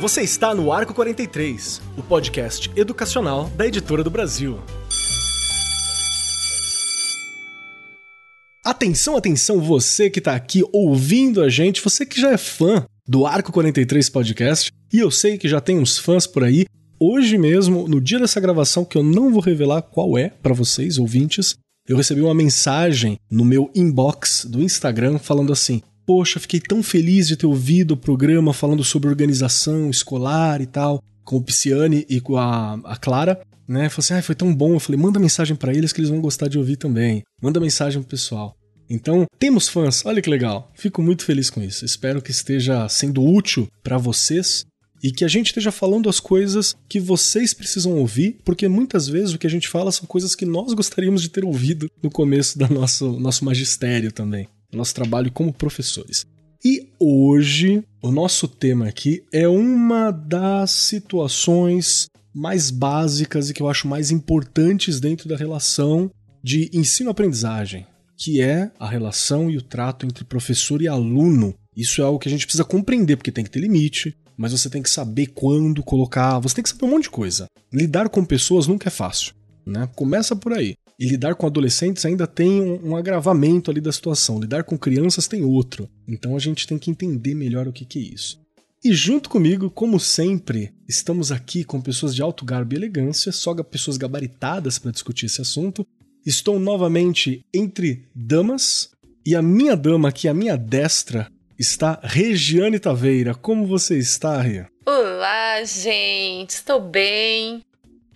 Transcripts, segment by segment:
Você está no Arco 43, o podcast educacional da Editora do Brasil. Atenção, atenção, você que está aqui ouvindo a gente, você que já é fã do Arco 43 Podcast, e eu sei que já tem uns fãs por aí. Hoje mesmo, no dia dessa gravação, que eu não vou revelar qual é para vocês, ouvintes, eu recebi uma mensagem no meu inbox do Instagram falando assim: Poxa, fiquei tão feliz de ter ouvido o programa falando sobre organização escolar e tal, com o Pisciane e com a, a Clara. Né? Falei assim, ah, foi tão bom. Eu falei, manda mensagem para eles que eles vão gostar de ouvir também. Manda mensagem pro pessoal. Então, temos fãs, olha que legal. Fico muito feliz com isso. Espero que esteja sendo útil para vocês e que a gente esteja falando as coisas que vocês precisam ouvir, porque muitas vezes o que a gente fala são coisas que nós gostaríamos de ter ouvido no começo do nosso, nosso magistério também, nosso trabalho como professores. E hoje, o nosso tema aqui é uma das situações mais básicas e que eu acho mais importantes dentro da relação de ensino-aprendizagem, que é a relação e o trato entre professor e aluno. Isso é algo que a gente precisa compreender, porque tem que ter limite, mas você tem que saber quando colocar, você tem que saber um monte de coisa. Lidar com pessoas nunca é fácil, né? Começa por aí. E lidar com adolescentes ainda tem um, um agravamento ali da situação. Lidar com crianças tem outro. Então a gente tem que entender melhor o que, que é isso. E junto comigo, como sempre, estamos aqui com pessoas de alto garbo e elegância, só pessoas gabaritadas para discutir esse assunto. Estou novamente entre damas e a minha dama aqui, a minha destra, está Regiane Taveira. Como você está, Rê? Olá, gente. Estou bem.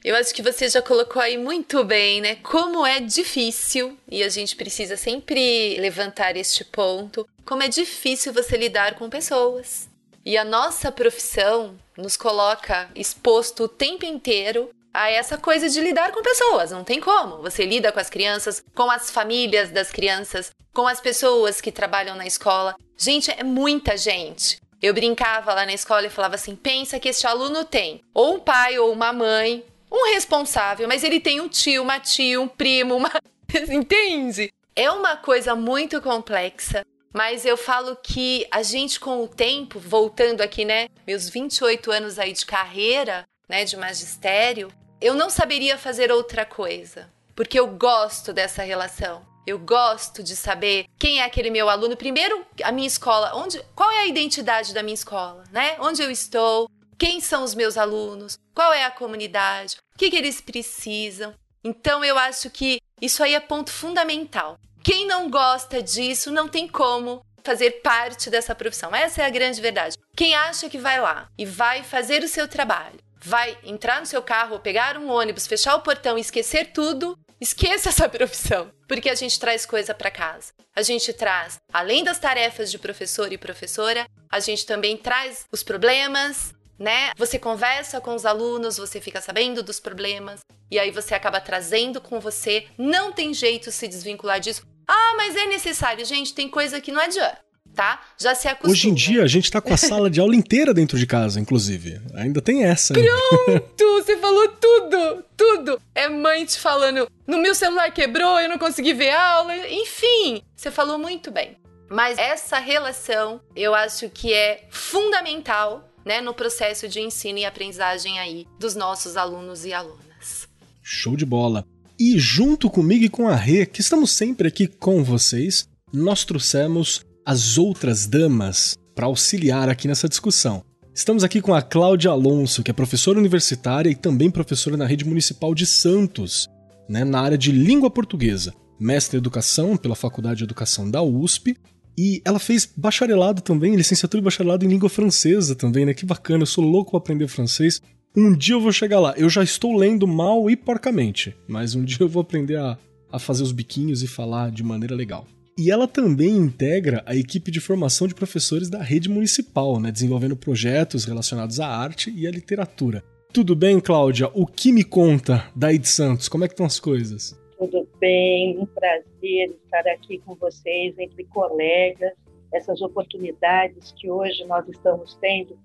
Eu acho que você já colocou aí muito bem, né? Como é difícil, e a gente precisa sempre levantar este ponto, como é difícil você lidar com pessoas. E a nossa profissão nos coloca exposto o tempo inteiro a essa coisa de lidar com pessoas. Não tem como. Você lida com as crianças, com as famílias das crianças, com as pessoas que trabalham na escola. Gente, é muita gente. Eu brincava lá na escola e falava assim: pensa que este aluno tem ou um pai ou uma mãe, um responsável, mas ele tem um tio, uma tia, um primo, uma. Entende? É uma coisa muito complexa. Mas eu falo que a gente, com o tempo, voltando aqui, né, meus 28 anos aí de carreira, né, de magistério, eu não saberia fazer outra coisa, porque eu gosto dessa relação. Eu gosto de saber quem é aquele meu aluno. Primeiro, a minha escola, onde, qual é a identidade da minha escola, né? Onde eu estou? Quem são os meus alunos? Qual é a comunidade? O que, que eles precisam? Então, eu acho que isso aí é ponto fundamental. Quem não gosta disso não tem como fazer parte dessa profissão. Essa é a grande verdade. Quem acha que vai lá e vai fazer o seu trabalho vai entrar no seu carro, pegar um ônibus, fechar o portão e esquecer tudo, esqueça essa profissão, porque a gente traz coisa para casa. A gente traz, além das tarefas de professor e professora, a gente também traz os problemas, né? Você conversa com os alunos, você fica sabendo dos problemas e aí você acaba trazendo com você. Não tem jeito se desvincular disso. Ah, mas é necessário, gente, tem coisa que não adianta tá? Já se acostuma. Hoje em dia a gente tá com a sala de aula inteira dentro de casa, inclusive. Ainda tem essa. Pronto! Você falou tudo! Tudo! É mãe te falando, no meu celular quebrou, eu não consegui ver aula. Enfim, você falou muito bem. Mas essa relação, eu acho que é fundamental, né, no processo de ensino e aprendizagem aí dos nossos alunos e alunas. Show de bola! E junto comigo e com a Rê, que estamos sempre aqui com vocês, nós trouxemos as outras damas para auxiliar aqui nessa discussão. Estamos aqui com a Cláudia Alonso, que é professora universitária e também professora na rede municipal de Santos, né, na área de língua portuguesa, mestre em educação pela Faculdade de Educação da USP, e ela fez bacharelado também, licenciatura e bacharelado em língua francesa também, né? Que bacana, eu sou louco para aprender francês. Um dia eu vou chegar lá. Eu já estou lendo mal e porcamente, mas um dia eu vou aprender a, a fazer os biquinhos e falar de maneira legal. E ela também integra a equipe de formação de professores da rede municipal, né, desenvolvendo projetos relacionados à arte e à literatura. Tudo bem, Cláudia? O que me conta daí de Santos? Como é que estão as coisas? Tudo bem, um prazer estar aqui com vocês, entre colegas. Essas oportunidades que hoje nós estamos tendo,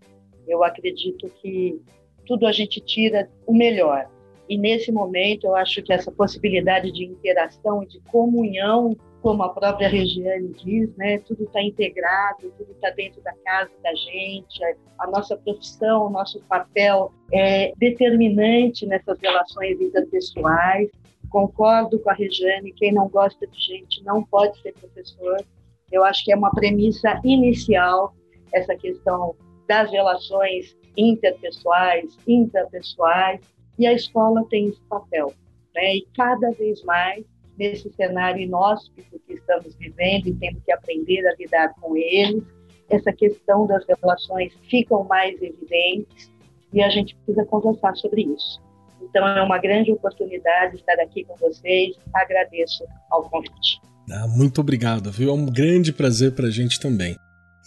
eu acredito que tudo a gente tira o melhor. E nesse momento, eu acho que essa possibilidade de interação e de comunhão, como a própria Regiane diz, né, tudo está integrado, tudo está dentro da casa da gente, a nossa profissão, o nosso papel é determinante nessas relações interpessoais. Concordo com a Regiane, quem não gosta de gente não pode ser professor. Eu acho que é uma premissa inicial essa questão das relações interpessoais, intrapessoais, e a escola tem esse papel. Né? E cada vez mais, nesse cenário inóspito que estamos vivendo e temos que aprender a lidar com eles, essa questão das relações ficam mais evidentes e a gente precisa conversar sobre isso. Então, é uma grande oportunidade estar aqui com vocês. Agradeço ao convite. Ah, muito obrigado, viu? É um grande prazer para a gente também.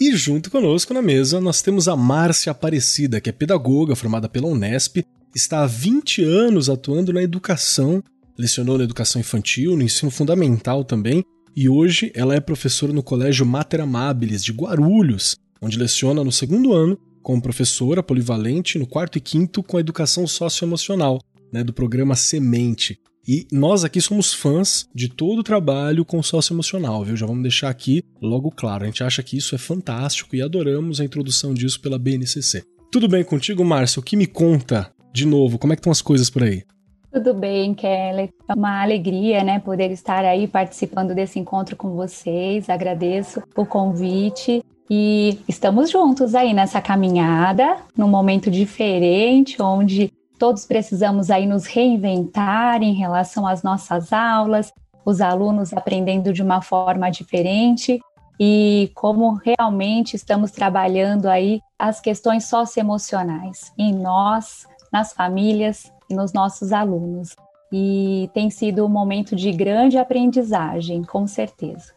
E junto conosco na mesa nós temos a Márcia Aparecida, que é pedagoga formada pela Unesp, está há 20 anos atuando na educação, lecionou na educação infantil, no ensino fundamental também, e hoje ela é professora no Colégio Mater Amabilis de Guarulhos, onde leciona no segundo ano como professora polivalente no quarto e quinto com a educação socioemocional, né, do programa Semente. E nós aqui somos fãs de todo o trabalho com socioemocional, viu? Já vamos deixar aqui logo claro. A gente acha que isso é fantástico e adoramos a introdução disso pela BNCC. Tudo bem contigo, Márcio? O que me conta, de novo, como é que estão as coisas por aí? Tudo bem, Kelly. É uma alegria, né, poder estar aí participando desse encontro com vocês. Agradeço o convite e estamos juntos aí nessa caminhada, num momento diferente, onde todos precisamos aí nos reinventar em relação às nossas aulas, os alunos aprendendo de uma forma diferente e como realmente estamos trabalhando aí as questões socioemocionais em nós, nas famílias nos nossos alunos. E tem sido um momento de grande aprendizagem, com certeza.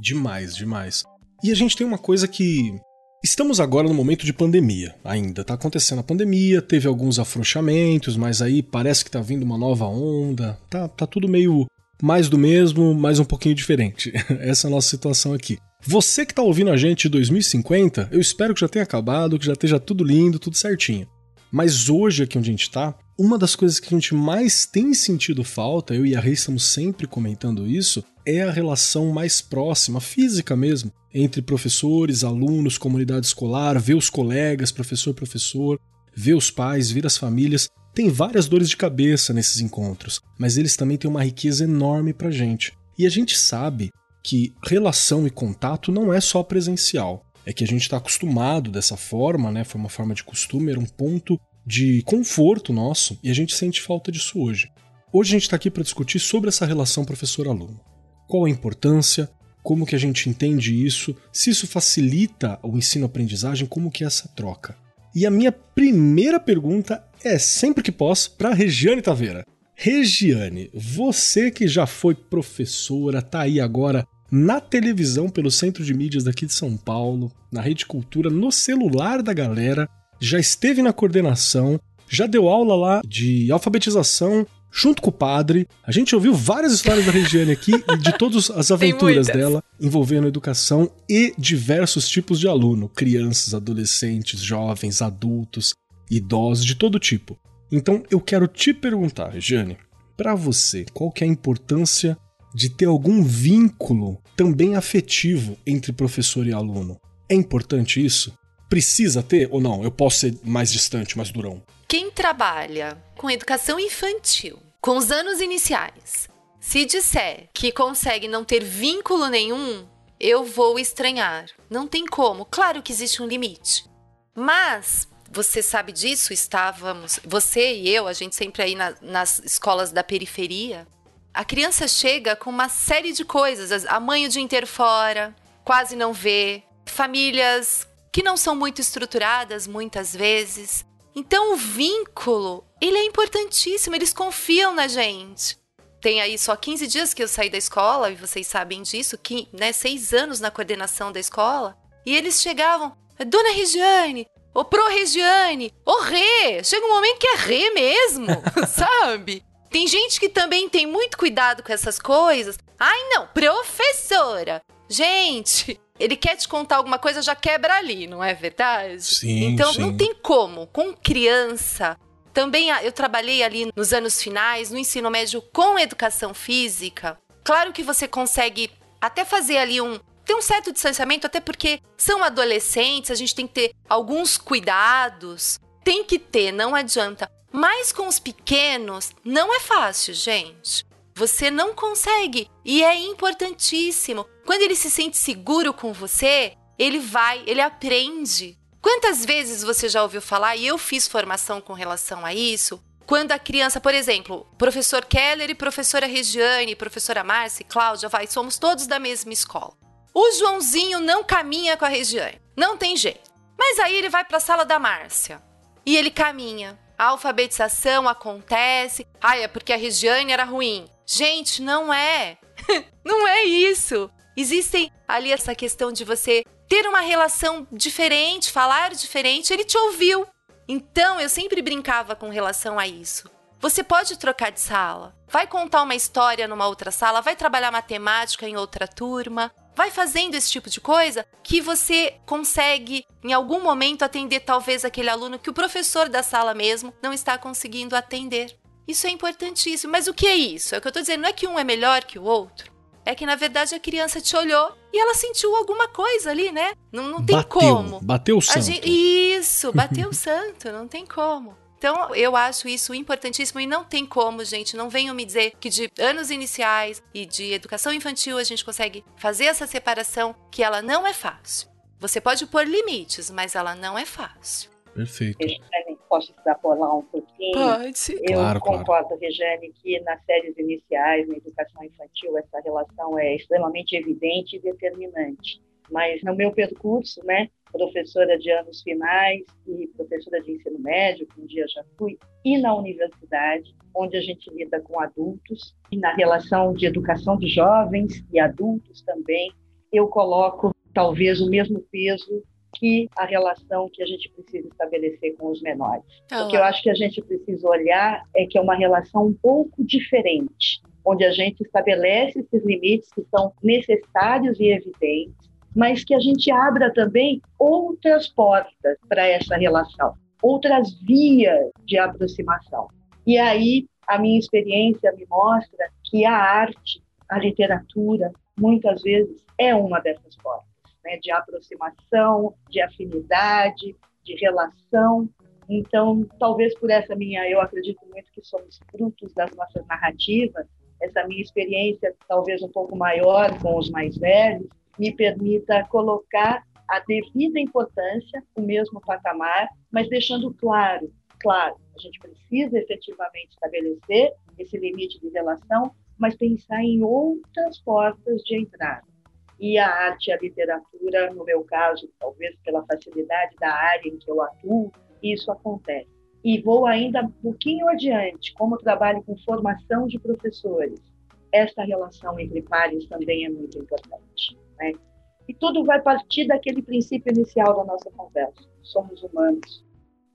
Demais, demais. E a gente tem uma coisa que Estamos agora no momento de pandemia, ainda. Está acontecendo a pandemia, teve alguns afrouxamentos, mas aí parece que está vindo uma nova onda. Tá, tá tudo meio mais do mesmo, mas um pouquinho diferente. Essa é a nossa situação aqui. Você que está ouvindo a gente em 2050, eu espero que já tenha acabado, que já esteja tudo lindo, tudo certinho. Mas hoje, aqui onde a gente está, uma das coisas que a gente mais tem sentido falta, eu e a Rei estamos sempre comentando isso, é a relação mais próxima, física mesmo, entre professores, alunos, comunidade escolar, ver os colegas, professor, professor, ver os pais, ver as famílias. Tem várias dores de cabeça nesses encontros, mas eles também têm uma riqueza enorme pra gente. E a gente sabe que relação e contato não é só presencial. É que a gente está acostumado dessa forma, né? Foi uma forma de costume, era um ponto de conforto nosso e a gente sente falta disso hoje. Hoje a gente está aqui para discutir sobre essa relação professor-aluno. Qual a importância, como que a gente entende isso, se isso facilita o ensino-aprendizagem, como que é essa troca. E a minha primeira pergunta é sempre que posso para Regiane Taveira. Regiane, você que já foi professora, tá aí agora na televisão pelo Centro de Mídias daqui de São Paulo, na Rede Cultura, no celular da galera, já esteve na coordenação, já deu aula lá de alfabetização junto com o padre. A gente ouviu várias histórias da Regiane aqui e de todas as aventuras dela envolvendo educação e diversos tipos de aluno, crianças, adolescentes, jovens, adultos, idosos, de todo tipo. Então eu quero te perguntar, Regiane, para você, qual que é a importância de ter algum vínculo também afetivo entre professor e aluno? É importante isso? Precisa ter ou não? Eu posso ser mais distante, mais durão? Quem trabalha com educação infantil, com os anos iniciais, se disser que consegue não ter vínculo nenhum, eu vou estranhar. Não tem como. Claro que existe um limite. Mas você sabe disso, estávamos, você e eu, a gente sempre aí na, nas escolas da periferia. A criança chega com uma série de coisas, a mãe o dia inteiro fora, quase não vê, famílias que não são muito estruturadas muitas vezes, então o vínculo, ele é importantíssimo, eles confiam na gente. Tem aí só 15 dias que eu saí da escola, e vocês sabem disso, que, né, seis anos na coordenação da escola, e eles chegavam, Dona Regiane, ô Pro Regiane, ô Rê, chega um momento que é Rê mesmo, sabe? Tem gente que também tem muito cuidado com essas coisas. Ai, não, professora. Gente, ele quer te contar alguma coisa, já quebra ali, não é verdade? Sim. Então sim. não tem como. Com criança, Também eu trabalhei ali nos anos finais, no ensino médio, com educação física. Claro que você consegue até fazer ali um. Tem um certo distanciamento, até porque são adolescentes, a gente tem que ter alguns cuidados. Tem que ter, não adianta. Mas com os pequenos, não é fácil, gente. Você não consegue. E é importantíssimo. Quando ele se sente seguro com você, ele vai, ele aprende. Quantas vezes você já ouviu falar, e eu fiz formação com relação a isso, quando a criança, por exemplo, professor Keller e professora Regiane, professora Márcia e Cláudia, vai, somos todos da mesma escola. O Joãozinho não caminha com a Regiane, não tem jeito. Mas aí ele vai para a sala da Márcia e ele caminha. A alfabetização acontece. Ah, é porque a Regiane era ruim. Gente, não é. não é isso. Existem ali essa questão de você ter uma relação diferente, falar diferente. Ele te ouviu. Então eu sempre brincava com relação a isso. Você pode trocar de sala, vai contar uma história numa outra sala, vai trabalhar matemática em outra turma, vai fazendo esse tipo de coisa que você consegue, em algum momento, atender talvez aquele aluno que o professor da sala mesmo não está conseguindo atender. Isso é importantíssimo. Mas o que é isso? É o que eu estou dizendo, não é que um é melhor que o outro. É que, na verdade, a criança te olhou e ela sentiu alguma coisa ali, né? Não, não tem bateu, como. Bateu o santo. Gente, isso, bateu o santo, não tem como. Então, eu acho isso importantíssimo e não tem como, gente. Não venham me dizer que de anos iniciais e de educação infantil a gente consegue fazer essa separação, que ela não é fácil. Você pode pôr limites, mas ela não é fácil. Perfeito. Posso extrapolar um pouquinho? Pode. Eu Claro, concordo, claro. Regiane, que nas séries iniciais, na educação infantil, essa relação é extremamente evidente e determinante. Mas no meu percurso, né, professora de anos finais e professora de ensino médio, que um dia já fui, e na universidade, onde a gente lida com adultos, e na relação de educação de jovens e adultos também, eu coloco talvez o mesmo peso que a relação que a gente precisa estabelecer com os menores. Então, O que eu acho que a gente precisa olhar é que é uma relação um pouco diferente, onde a gente estabelece esses limites que são necessários e evidentes, mas que a gente abra também outras portas para essa relação, outras vias de aproximação. E aí a minha experiência me mostra que a arte, a literatura, muitas vezes é uma dessas portas, né, de aproximação, de afinidade, de relação. Então, talvez por essa minha, eu acredito muito que somos frutos das nossas narrativas, essa minha experiência talvez um pouco maior com os mais velhos, me permita colocar a devida importância, o mesmo patamar, mas deixando claro, claro, a gente precisa efetivamente estabelecer esse limite de relação, mas pensar em outras portas de entrada. E a arte e a literatura, no meu caso, talvez pela facilidade da área em que eu atuo, isso acontece. E vou ainda um pouquinho adiante, como trabalho com formação de professores. Essa relação entre pares também é muito importante. Né? E tudo vai partir daquele princípio inicial da nossa conversa. Somos humanos.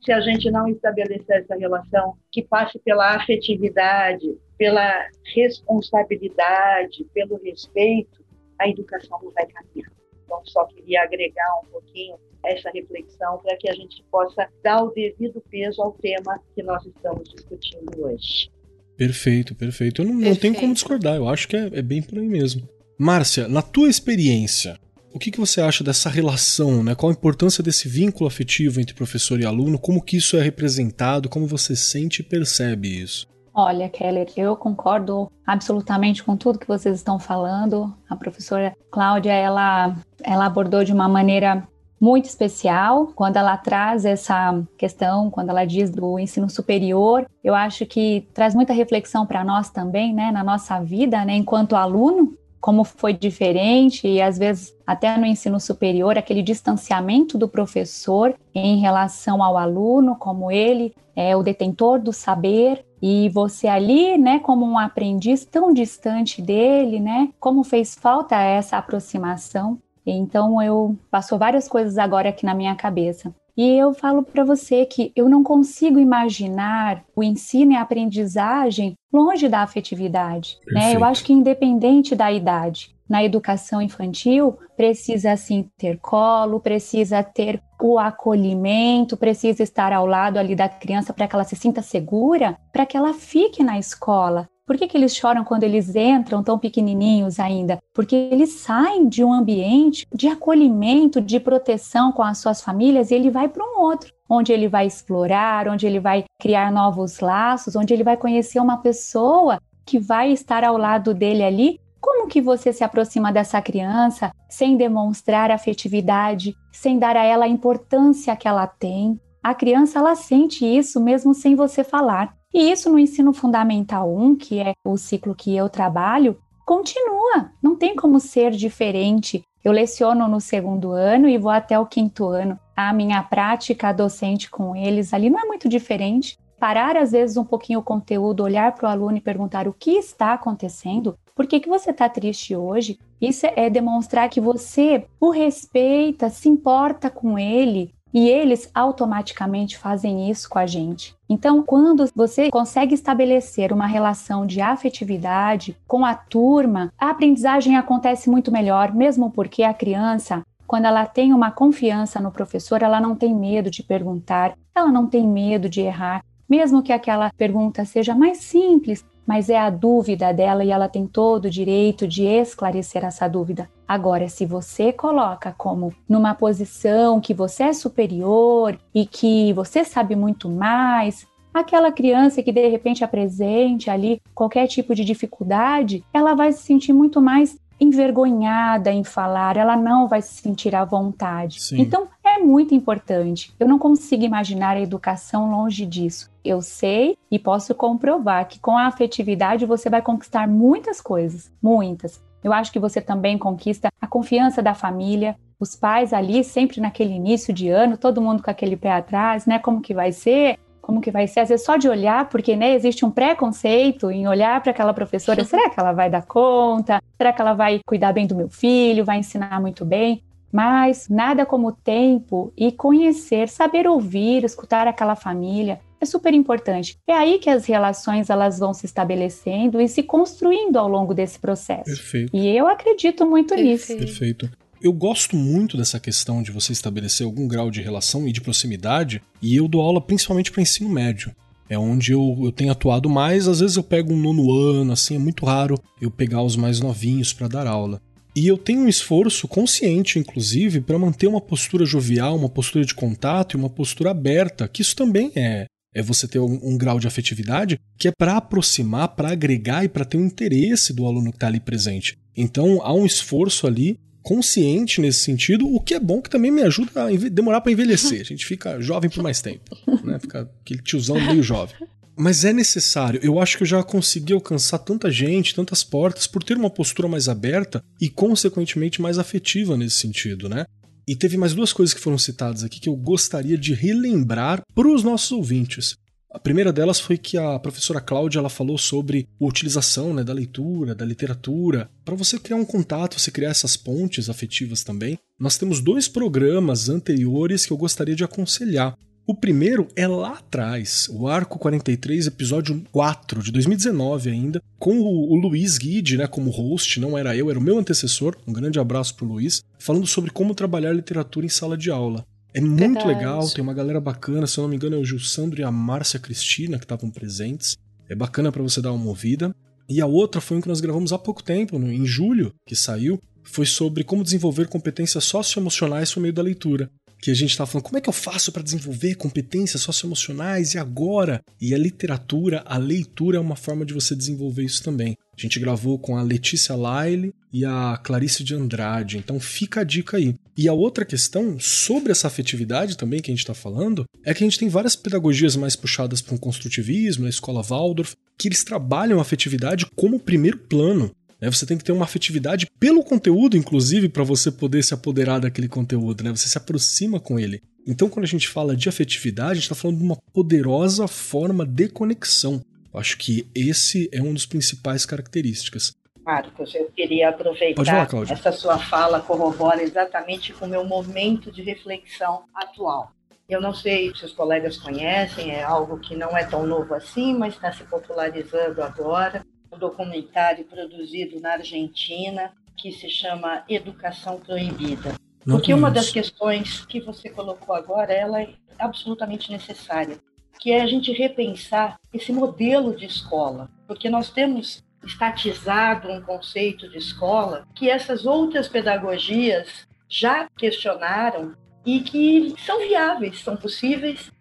Se a gente não estabelecer essa relação que passe pela afetividade, pela responsabilidade, pelo respeito, a educação não vai caminhar. Então, só queria agregar um pouquinho essa reflexão para que a gente possa dar o devido peso ao tema que nós estamos discutindo hoje. Perfeito, perfeito. Eu não, não tenho como discordar, eu acho que é, é bem por aí mesmo. Márcia, na tua experiência, o que, que você acha dessa relação, né? Qual a importância desse vínculo afetivo entre professor e aluno? Como que isso é representado? Como você sente e percebe isso? Olha, Keller, eu concordo absolutamente com tudo que vocês estão falando. A professora Cláudia, ela, ela abordou de uma maneira muito especial quando ela traz essa questão, quando ela diz do ensino superior. Eu acho que traz muita reflexão para nós também, né, na nossa vida, né, enquanto aluno, como foi diferente e às vezes até no ensino superior aquele distanciamento do professor em relação ao aluno, como ele é o detentor do saber e você ali, né, como um aprendiz tão distante dele, né, como fez falta essa aproximação. Então eu passou várias coisas agora aqui na minha cabeça. E eu falo para você que eu não consigo imaginar o ensino e a aprendizagem longe da afetividade. Né? Eu acho que independente da idade, na educação infantil precisa sim ter colo, precisa ter o acolhimento, precisa estar ao lado ali da criança para que ela se sinta segura, para que ela fique na escola, por que, que, eles choram quando eles entram tão pequenininhos ainda? Porque eles saem de um ambiente de acolhimento, de proteção com as suas famílias e ele vai para um outro, onde ele vai explorar, onde ele vai criar novos laços, onde ele vai conhecer uma pessoa que vai estar ao lado dele ali. Como que você se aproxima dessa criança sem demonstrar afetividade, sem dar a ela a importância que ela tem? A criança ela sente isso mesmo sem você falar. E isso no ensino fundamental 1, que é o ciclo que eu trabalho, continua, não tem como ser diferente. Eu leciono no segundo ano e vou até o quinto ano. A minha prática docente com eles ali não é muito diferente. Parar às vezes um pouquinho o conteúdo, olhar para o aluno e perguntar o que está acontecendo, por que, que você está triste hoje? Isso é demonstrar que você o respeita, se importa com ele, e eles automaticamente fazem isso com a gente. Então, quando você consegue estabelecer uma relação de afetividade com a turma, a aprendizagem acontece muito melhor, mesmo porque a criança quando ela tem uma confiança no professor, ela não tem medo de perguntar, ela não tem medo de errar, mesmo que aquela pergunta seja mais simples, mas é a dúvida dela e ela tem todo o direito de esclarecer essa dúvida. Agora, se você coloca como numa posição que você é superior e que você sabe muito mais, aquela criança que de repente apresente ali qualquer tipo de dificuldade, ela vai se sentir muito mais envergonhada em falar, ela não vai se sentir à vontade. Sim. Então, é muito importante. Eu não consigo imaginar a educação longe disso. Eu sei e posso comprovar que com a afetividade você vai conquistar muitas coisas, muitas. Eu acho que você também conquista a confiança da família, os pais ali sempre naquele início de ano, todo mundo com aquele pé atrás, né? Como que vai ser? Como que vai ser? Às vezes só de olhar, porque né, existe um preconceito em olhar para aquela professora, será que ela vai dar conta? Será que ela vai cuidar bem do meu filho, vai ensinar muito bem? Mas nada como tempo e conhecer, saber ouvir, escutar aquela família, é super importante. É aí que as relações elas vão se estabelecendo e se construindo ao longo desse processo. Perfeito. E eu acredito muito Perfeito. nisso. Perfeito. Eu gosto muito dessa questão de você estabelecer algum grau de relação e de proximidade, e eu dou aula principalmente para ensino médio. É onde eu, eu tenho atuado mais, às vezes eu pego um nono ano, assim, é muito raro eu pegar os mais novinhos para dar aula. E eu tenho um esforço consciente, inclusive, para manter uma postura jovial, uma postura de contato e uma postura aberta, que isso também é é você ter um, um grau de afetividade que é para aproximar, para agregar e para ter um interesse do aluno que está ali presente. Então há um esforço ali consciente nesse sentido, o que é bom que também me ajuda a demorar para envelhecer. A gente fica jovem por mais tempo, né? Fica aquele tiozão meio jovem. Mas é necessário. Eu acho que eu já consegui alcançar tanta gente, tantas portas, por ter uma postura mais aberta e, consequentemente, mais afetiva nesse sentido, né? E teve mais duas coisas que foram citadas aqui que eu gostaria de relembrar para os nossos ouvintes. A primeira delas foi que a professora Cláudia ela falou sobre a utilização né, da leitura, da literatura, para você criar um contato, você criar essas pontes afetivas também. Nós temos dois programas anteriores que eu gostaria de aconselhar. O primeiro é lá atrás, o Arco 43, episódio 4, de 2019 ainda, com o, o Luiz Guide, né, como host, não era eu, era o meu antecessor, um grande abraço pro Luiz, falando sobre como trabalhar literatura em sala de aula. É muito Verdade. legal, tem uma galera bacana, se eu não me engano é o Gil Sandro e a Márcia Cristina que estavam presentes. É bacana para você dar uma ouvida. E a outra foi um que nós gravamos há pouco tempo, em julho, que saiu, foi sobre como desenvolver competências socioemocionais por meio da leitura que a gente estava falando, como é que eu faço para desenvolver competências socioemocionais e agora? E a literatura, a leitura é uma forma de você desenvolver isso também. A gente gravou com a Letícia Laile e a Clarice de Andrade, então fica a dica aí. E a outra questão sobre essa afetividade também que a gente está falando é que a gente tem várias pedagogias mais puxadas para um construtivismo, na escola Waldorf, que eles trabalham a afetividade como primeiro plano. Né? Você tem que ter uma afetividade pelo conteúdo, inclusive, para você poder se apoderar daquele conteúdo. Né? Você se aproxima com ele. Então, quando a gente fala de afetividade, a gente está falando de uma poderosa forma de conexão. Eu acho que esse é um dos principais características. Marcos, eu queria aproveitar falar, essa sua fala corrobora exatamente com o meu momento de reflexão atual. Eu não sei se os colegas conhecem, é algo que não é tão novo assim, mas está se popularizando agora. Um documentário produzido na Argentina que se chama Educação Proibida. Não Porque uma das questões que você colocou agora, ela é absolutamente necessária, que é a gente repensar esse modelo de escola. Porque nós temos estatizado um conceito de escola que essas outras pedagogias já questionaram e que são viáveis, são possíveis.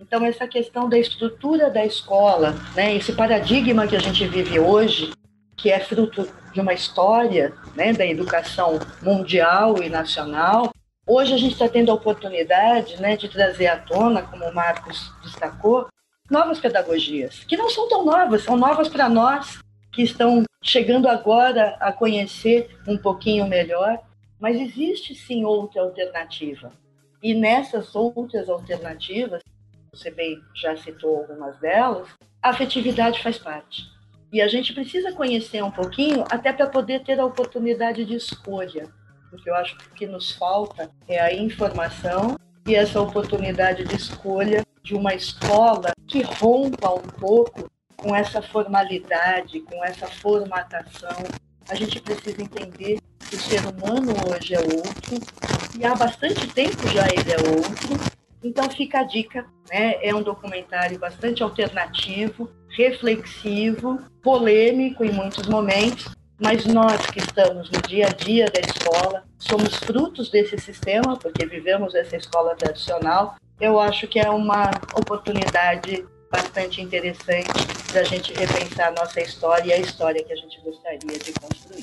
Então, essa questão da estrutura da escola, né, esse paradigma que a gente vive hoje, que é fruto de uma história né, da educação mundial e nacional, hoje a gente está tendo a oportunidade né, de trazer à tona, como o Marcos destacou, novas pedagogias, que não são tão novas, são novas para nós, que estão chegando agora a conhecer um pouquinho melhor mas existe sim outra alternativa. E nessas outras alternativas, você bem já citou algumas delas, a afetividade faz parte. E a gente precisa conhecer um pouquinho até para poder ter a oportunidade de escolha. Porque eu acho que o que nos falta é a informação e essa oportunidade de escolha de uma escola que rompa um pouco com essa formalidade, com essa formatação. A gente precisa entender o ser humano hoje é outro, e há bastante tempo já ele é outro. Então fica a dica, né? É um documentário bastante alternativo, reflexivo, polêmico em muitos momentos, mas nós que estamos no dia a dia da escola, somos frutos desse sistema, porque vivemos essa escola tradicional. Eu acho que é uma oportunidade bastante interessante da gente repensar a nossa história e a história que a gente gostaria de construir.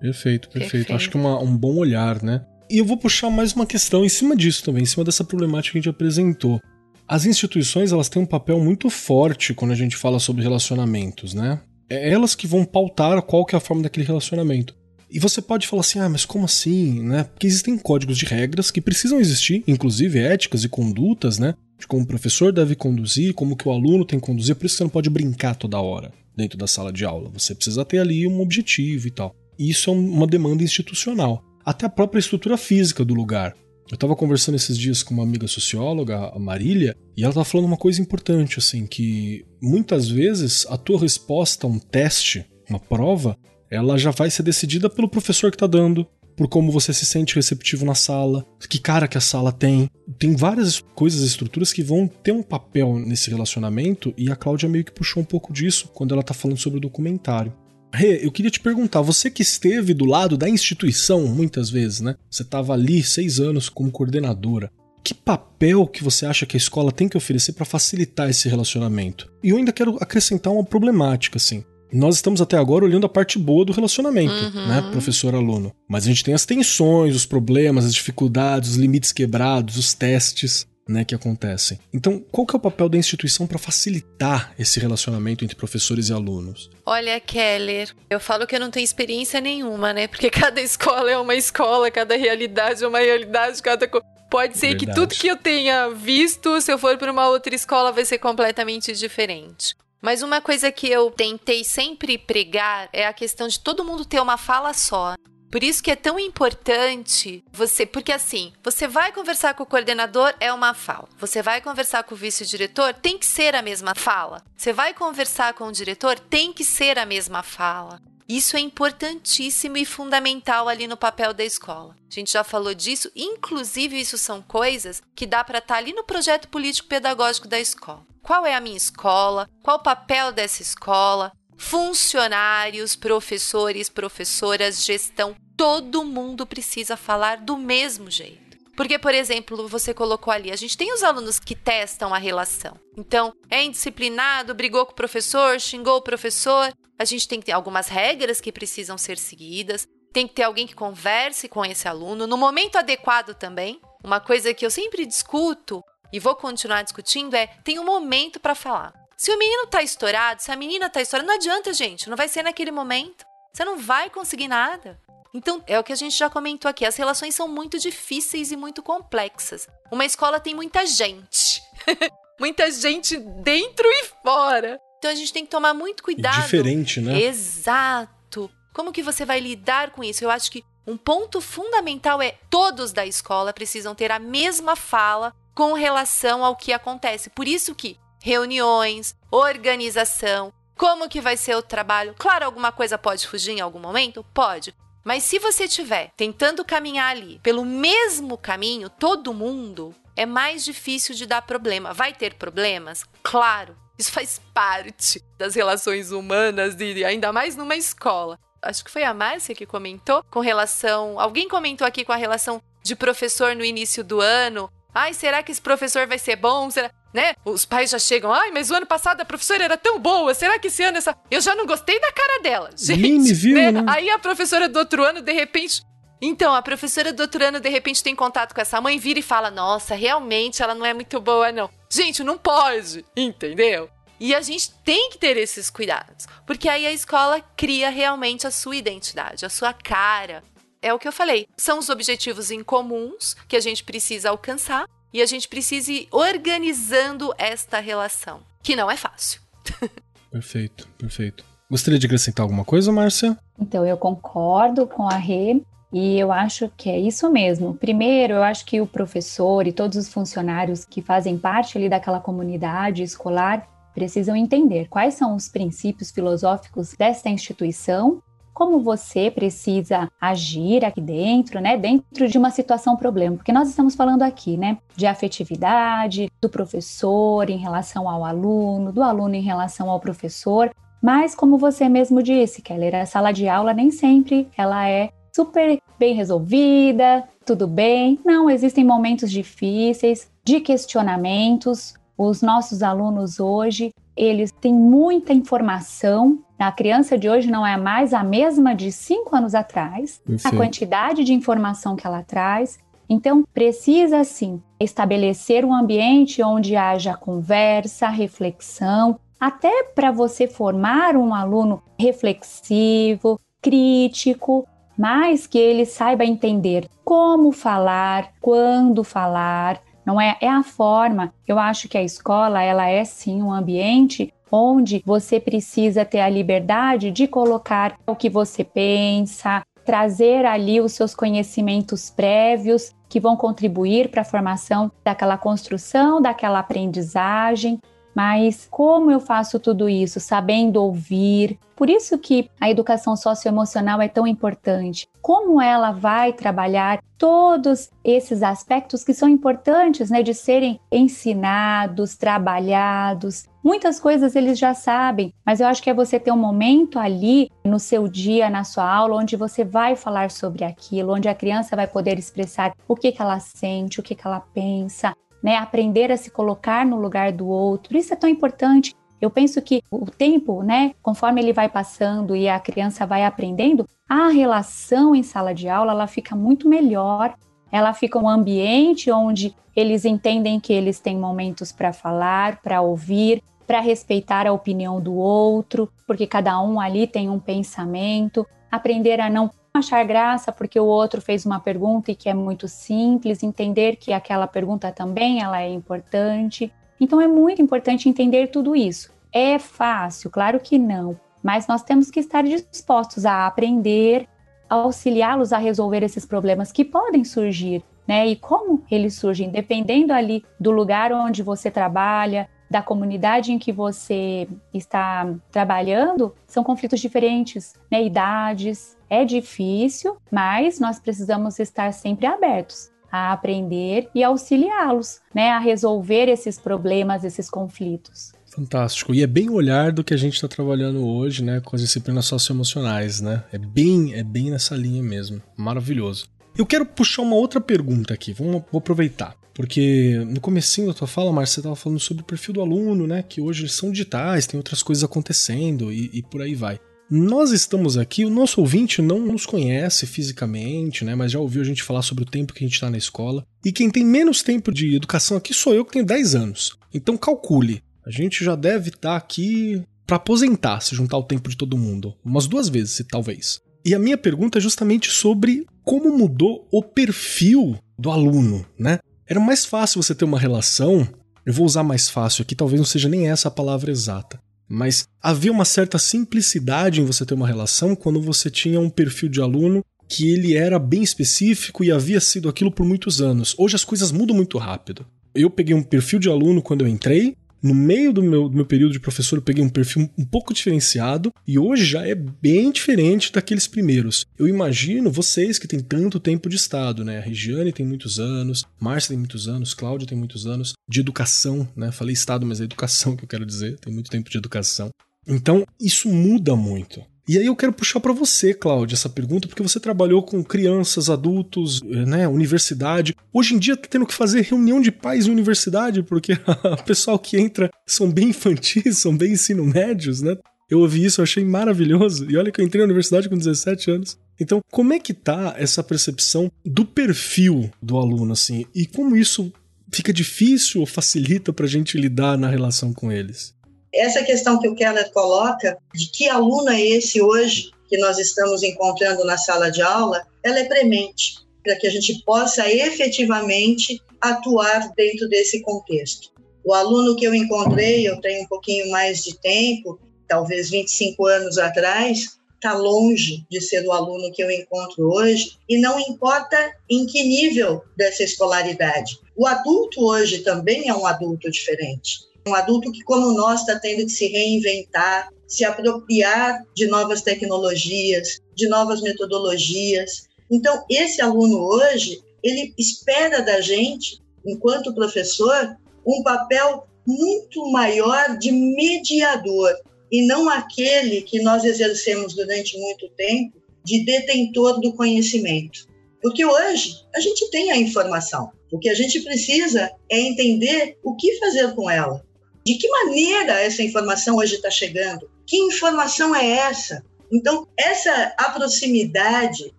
Perfeito, perfeito. perfeito. Acho que é uma, um bom olhar, né? E eu vou puxar mais uma questão em cima disso também, em cima dessa problemática que a gente apresentou. As instituições, elas têm um papel muito forte quando a gente fala sobre relacionamentos, né? É elas que vão pautar qual que é a forma daquele relacionamento. E você pode falar assim, ah, mas como assim, né? Porque existem códigos de regras que precisam existir, inclusive éticas e condutas, né? De como o professor deve conduzir, como que o aluno tem que conduzir, por isso que você não pode brincar toda hora dentro da sala de aula. Você precisa ter ali um objetivo e tal. E isso é uma demanda institucional. Até a própria estrutura física do lugar. Eu estava conversando esses dias com uma amiga socióloga, a Marília, e ela estava falando uma coisa importante, assim, que muitas vezes a tua resposta a um teste, uma prova, ela já vai ser decidida pelo professor que está dando, por como você se sente receptivo na sala, que cara que a sala tem. Tem várias coisas, estruturas que vão ter um papel nesse relacionamento, e a Cláudia meio que puxou um pouco disso quando ela está falando sobre o documentário. Rê, eu queria te perguntar, você que esteve do lado da instituição muitas vezes, né? Você estava ali seis anos como coordenadora. Que papel que você acha que a escola tem que oferecer para facilitar esse relacionamento? E eu ainda quero acrescentar uma problemática, assim. Nós estamos até agora olhando a parte boa do relacionamento, uhum. né, professor-aluno. Mas a gente tem as tensões, os problemas, as dificuldades, os limites quebrados, os testes né, que acontecem. Então, qual que é o papel da instituição para facilitar esse relacionamento entre professores e alunos? Olha, Keller, eu falo que eu não tenho experiência nenhuma, né? Porque cada escola é uma escola, cada realidade é uma realidade, cada Pode ser Verdade. que tudo que eu tenha visto, se eu for para uma outra escola, vai ser completamente diferente. Mas uma coisa que eu tentei sempre pregar é a questão de todo mundo ter uma fala só. Por isso que é tão importante você, porque assim, você vai conversar com o coordenador é uma fala. Você vai conversar com o vice-diretor, tem que ser a mesma fala. Você vai conversar com o diretor, tem que ser a mesma fala. Isso é importantíssimo e fundamental ali no papel da escola. A gente já falou disso, inclusive isso são coisas que dá para estar tá ali no projeto político pedagógico da escola. Qual é a minha escola? Qual o papel dessa escola? funcionários, professores, professoras, gestão, todo mundo precisa falar do mesmo jeito. Porque, por exemplo, você colocou ali, a gente tem os alunos que testam a relação. Então, é indisciplinado, brigou com o professor, xingou o professor. A gente tem que ter algumas regras que precisam ser seguidas. Tem que ter alguém que converse com esse aluno no momento adequado também. Uma coisa que eu sempre discuto e vou continuar discutindo é: tem um momento para falar. Se o menino tá estourado, se a menina tá estourada, não adianta, gente. Não vai ser naquele momento. Você não vai conseguir nada. Então, é o que a gente já comentou aqui. As relações são muito difíceis e muito complexas. Uma escola tem muita gente. muita gente dentro e fora. Então a gente tem que tomar muito cuidado. Diferente, né? Exato. Como que você vai lidar com isso? Eu acho que um ponto fundamental é todos da escola precisam ter a mesma fala com relação ao que acontece. Por isso que reuniões, organização, como que vai ser o trabalho? Claro, alguma coisa pode fugir em algum momento? Pode. Mas se você estiver tentando caminhar ali pelo mesmo caminho, todo mundo, é mais difícil de dar problema. Vai ter problemas? Claro. Isso faz parte das relações humanas e ainda mais numa escola. Acho que foi a Márcia que comentou com relação. Alguém comentou aqui com a relação de professor no início do ano. Ai, será que esse professor vai ser bom? Será? Né? Os pais já chegam, ai, mas o ano passado a professora era tão boa, será que esse ano essa. Eu já não gostei da cara dela. Gente, viu, né? né? Aí a professora do outro ano, de repente. Então, a professora do outro ano, de repente, tem contato com essa mãe, vira e fala: Nossa, realmente ela não é muito boa, não. Gente, não pode, entendeu? E a gente tem que ter esses cuidados, porque aí a escola cria realmente a sua identidade, a sua cara. É o que eu falei, são os objetivos em comuns que a gente precisa alcançar e a gente precisa ir organizando esta relação, que não é fácil. perfeito, perfeito. Gostaria de acrescentar alguma coisa, Márcia? Então, eu concordo com a Rê e eu acho que é isso mesmo. Primeiro, eu acho que o professor e todos os funcionários que fazem parte ali daquela comunidade escolar precisam entender quais são os princípios filosóficos desta instituição, como você precisa agir aqui dentro, né, dentro de uma situação problema, porque nós estamos falando aqui, né, de afetividade do professor em relação ao aluno, do aluno em relação ao professor, mas como você mesmo disse, Keller, a sala de aula nem sempre ela é super bem resolvida, tudo bem. Não, existem momentos difíceis, de questionamentos, os nossos alunos hoje, eles têm muita informação. A criança de hoje não é mais a mesma de cinco anos atrás. A quantidade de informação que ela traz. Então, precisa sim estabelecer um ambiente onde haja conversa, reflexão, até para você formar um aluno reflexivo, crítico, mas que ele saiba entender como falar, quando falar, não é? É a forma. Eu acho que a escola, ela é sim um ambiente onde você precisa ter a liberdade de colocar o que você pensa, trazer ali os seus conhecimentos prévios que vão contribuir para a formação daquela construção, daquela aprendizagem. Mas como eu faço tudo isso? Sabendo ouvir. Por isso que a educação socioemocional é tão importante. Como ela vai trabalhar todos esses aspectos que são importantes, né, de serem ensinados, trabalhados. Muitas coisas eles já sabem, mas eu acho que é você ter um momento ali no seu dia, na sua aula, onde você vai falar sobre aquilo, onde a criança vai poder expressar o que, que ela sente, o que, que ela pensa, né, aprender a se colocar no lugar do outro. Isso é tão importante. Eu penso que o tempo, né, conforme ele vai passando e a criança vai aprendendo, a relação em sala de aula ela fica muito melhor. Ela fica um ambiente onde eles entendem que eles têm momentos para falar, para ouvir, para respeitar a opinião do outro, porque cada um ali tem um pensamento. Aprender a não achar graça porque o outro fez uma pergunta e que é muito simples, entender que aquela pergunta também ela é importante. Então é muito importante entender tudo isso. É fácil, claro que não, mas nós temos que estar dispostos a aprender, auxiliá-los a resolver esses problemas que podem surgir, né? E como eles surgem, dependendo ali do lugar onde você trabalha, da comunidade em que você está trabalhando, são conflitos diferentes, né? Idades, é difícil, mas nós precisamos estar sempre abertos a aprender e auxiliá-los, né, a resolver esses problemas, esses conflitos. Fantástico. E é bem o olhar do que a gente está trabalhando hoje, né, com as disciplinas socioemocionais, né? É bem, é bem nessa linha mesmo. Maravilhoso. Eu quero puxar uma outra pergunta aqui. Vamos vou aproveitar. Porque no comecinho da tua fala, Marcia, você estava falando sobre o perfil do aluno, né? Que hoje eles são digitais, tem outras coisas acontecendo e, e por aí vai. Nós estamos aqui, o nosso ouvinte não nos conhece fisicamente, né? Mas já ouviu a gente falar sobre o tempo que a gente está na escola. E quem tem menos tempo de educação aqui sou eu, que tenho 10 anos. Então calcule, a gente já deve estar tá aqui para aposentar, se juntar o tempo de todo mundo. Umas duas vezes, talvez. E a minha pergunta é justamente sobre como mudou o perfil do aluno, né? Era mais fácil você ter uma relação. Eu vou usar mais fácil aqui, talvez não seja nem essa a palavra exata mas havia uma certa simplicidade em você ter uma relação quando você tinha um perfil de aluno que ele era bem específico e havia sido aquilo por muitos anos. Hoje as coisas mudam muito rápido. eu peguei um perfil de aluno quando eu entrei, no meio do meu, do meu período de professor, eu peguei um perfil um pouco diferenciado e hoje já é bem diferente daqueles primeiros. Eu imagino vocês que têm tanto tempo de Estado, né? A Regiane tem muitos anos, Márcia tem muitos anos, Cláudia tem muitos anos de educação, né? Falei Estado, mas é educação que eu quero dizer, tem muito tempo de educação. Então, isso muda muito. E aí eu quero puxar para você, Cláudia, essa pergunta, porque você trabalhou com crianças, adultos, né, universidade. Hoje em dia tá tendo que fazer reunião de pais em universidade, porque o pessoal que entra são bem infantis, são bem ensino médios, né? Eu ouvi isso, eu achei maravilhoso. E olha que eu entrei na universidade com 17 anos. Então, como é que tá essa percepção do perfil do aluno, assim? E como isso fica difícil ou facilita pra gente lidar na relação com eles? Essa questão que o Keller coloca, de que aluno é esse hoje que nós estamos encontrando na sala de aula, ela é premente, para que a gente possa efetivamente atuar dentro desse contexto. O aluno que eu encontrei, eu tenho um pouquinho mais de tempo, talvez 25 anos atrás, está longe de ser o aluno que eu encontro hoje, e não importa em que nível dessa escolaridade. O adulto hoje também é um adulto diferente. Um adulto que, como nós, está tendo que se reinventar, se apropriar de novas tecnologias, de novas metodologias. Então, esse aluno hoje, ele espera da gente, enquanto professor, um papel muito maior de mediador e não aquele que nós exercemos durante muito tempo de detentor do conhecimento. Porque hoje a gente tem a informação. O que a gente precisa é entender o que fazer com ela. De que maneira essa informação hoje está chegando? Que informação é essa? Então, essa proximidade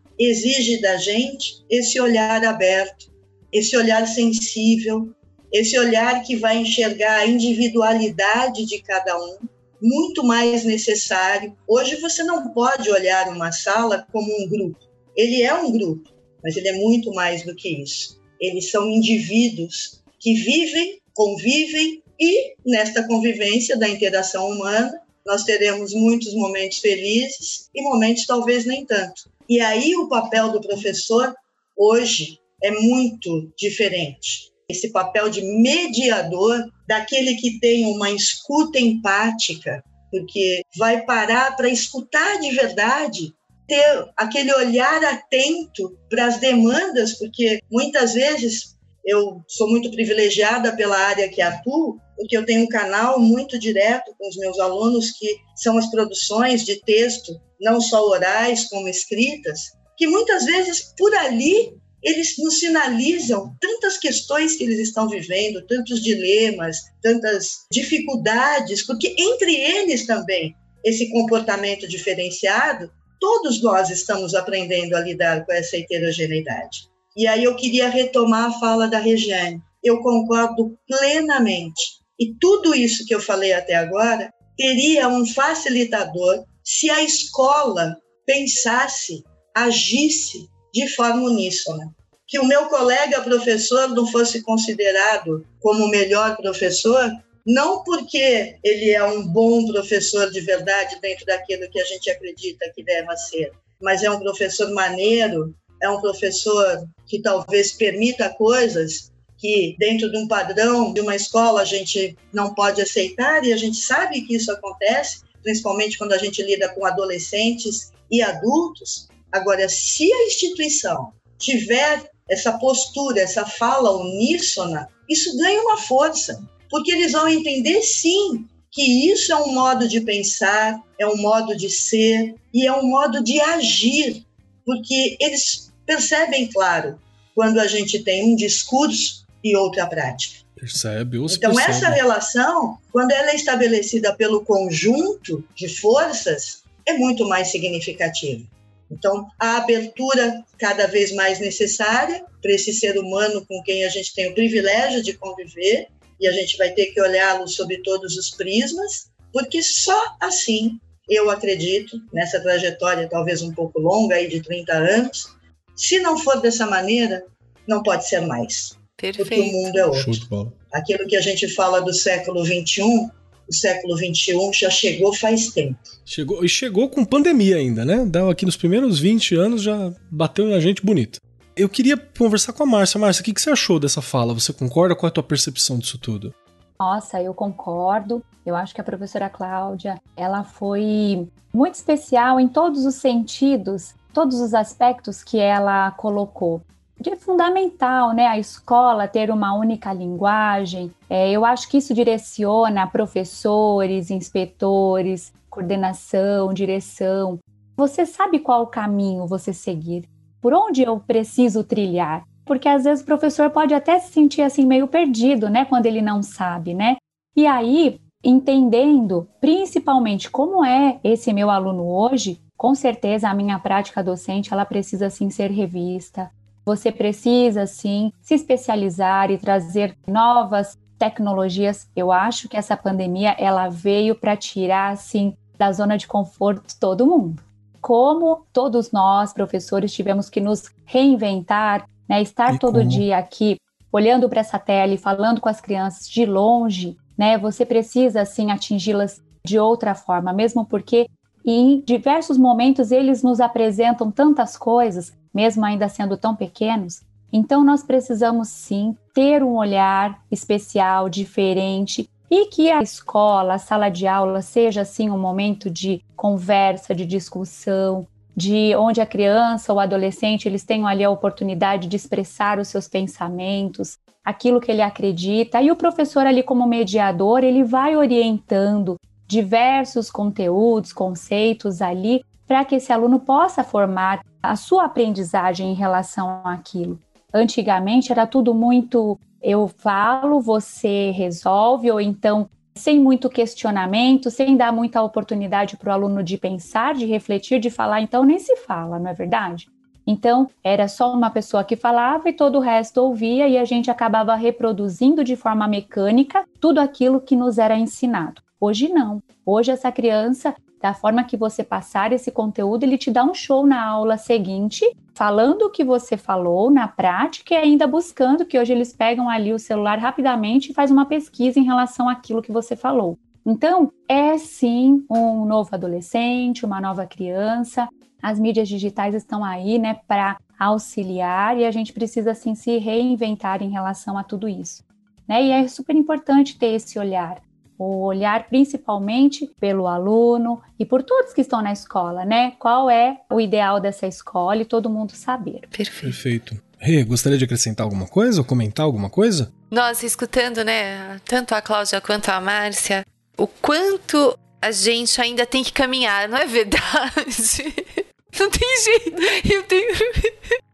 exige da gente esse olhar aberto, esse olhar sensível, esse olhar que vai enxergar a individualidade de cada um, muito mais necessário. Hoje você não pode olhar uma sala como um grupo. Ele é um grupo, mas ele é muito mais do que isso. Eles são indivíduos que vivem, convivem e nesta convivência da interação humana, nós teremos muitos momentos felizes e momentos talvez nem tanto. E aí o papel do professor hoje é muito diferente. Esse papel de mediador, daquele que tem uma escuta empática, porque vai parar para escutar de verdade, ter aquele olhar atento para as demandas, porque muitas vezes eu sou muito privilegiada pela área que atuo, porque eu tenho um canal muito direto com os meus alunos, que são as produções de texto, não só orais como escritas, que muitas vezes por ali eles nos sinalizam tantas questões que eles estão vivendo, tantos dilemas, tantas dificuldades, porque entre eles também esse comportamento diferenciado, todos nós estamos aprendendo a lidar com essa heterogeneidade. E aí eu queria retomar a fala da Regiane. Eu concordo plenamente e tudo isso que eu falei até agora teria um facilitador se a escola pensasse, agisse de forma uníssona. Que o meu colega professor não fosse considerado como o melhor professor, não porque ele é um bom professor de verdade dentro daquilo que a gente acredita que deva ser, mas é um professor maneiro, é um professor que talvez permita coisas que dentro de um padrão de uma escola a gente não pode aceitar e a gente sabe que isso acontece, principalmente quando a gente lida com adolescentes e adultos. Agora, se a instituição tiver essa postura, essa fala uníssona, isso ganha uma força, porque eles vão entender sim que isso é um modo de pensar, é um modo de ser e é um modo de agir, porque eles percebem, claro, quando a gente tem um discurso e outra prática. Percebe, ou Então, percebe. essa relação, quando ela é estabelecida pelo conjunto de forças, é muito mais significativa. Então, a abertura cada vez mais necessária para esse ser humano com quem a gente tem o privilégio de conviver, e a gente vai ter que olhá-lo sob todos os prismas, porque só assim, eu acredito, nessa trajetória talvez um pouco longa aí de 30 anos, se não for dessa maneira, não pode ser mais. Perfeito. Porque o mundo é outro. Aquilo que a gente fala do século XXI, o século XXI já chegou faz tempo. Chegou, e chegou com pandemia ainda, né? Dá aqui nos primeiros 20 anos já bateu na gente bonito. Eu queria conversar com a Márcia. Márcia, o que, que você achou dessa fala? Você concorda? Qual é a tua percepção disso tudo? Nossa, eu concordo. Eu acho que a professora Cláudia, ela foi muito especial em todos os sentidos, todos os aspectos que ela colocou. De fundamental, né, a escola ter uma única linguagem. É, eu acho que isso direciona professores, inspetores, coordenação, direção. Você sabe qual caminho você seguir, por onde eu preciso trilhar porque às vezes o professor pode até se sentir assim meio perdido, né, quando ele não sabe, né? E aí, entendendo principalmente como é esse meu aluno hoje, com certeza a minha prática docente ela precisa sim ser revista. Você precisa sim se especializar e trazer novas tecnologias. Eu acho que essa pandemia ela veio para tirar assim da zona de conforto todo mundo. Como todos nós, professores, tivemos que nos reinventar, né? Estar e todo como? dia aqui olhando para essa tela e falando com as crianças de longe, né? Você precisa assim atingi-las de outra forma, mesmo porque em diversos momentos eles nos apresentam tantas coisas, mesmo ainda sendo tão pequenos. Então nós precisamos sim ter um olhar especial, diferente e que a escola, a sala de aula seja assim um momento de conversa, de discussão, de onde a criança ou adolescente eles tenham ali a oportunidade de expressar os seus pensamentos, aquilo que ele acredita, e o professor ali como mediador, ele vai orientando diversos conteúdos, conceitos ali para que esse aluno possa formar a sua aprendizagem em relação àquilo. Antigamente era tudo muito eu falo, você resolve, ou então sem muito questionamento, sem dar muita oportunidade para o aluno de pensar, de refletir, de falar, então nem se fala, não é verdade? Então, era só uma pessoa que falava e todo o resto ouvia, e a gente acabava reproduzindo de forma mecânica tudo aquilo que nos era ensinado. Hoje não. Hoje, essa criança da forma que você passar esse conteúdo, ele te dá um show na aula seguinte, falando o que você falou na prática e ainda buscando que hoje eles pegam ali o celular rapidamente e faz uma pesquisa em relação àquilo que você falou. Então, é sim um novo adolescente, uma nova criança. As mídias digitais estão aí, né, para auxiliar e a gente precisa assim se reinventar em relação a tudo isso. Né? E é super importante ter esse olhar o olhar principalmente pelo aluno e por todos que estão na escola, né? Qual é o ideal dessa escola e todo mundo saber. Perfeito. Perfeito. Rê, gostaria de acrescentar alguma coisa ou comentar alguma coisa? Nós, escutando, né, tanto a Cláudia quanto a Márcia, o quanto a gente ainda tem que caminhar, não é verdade? Não tem jeito. Eu tenho.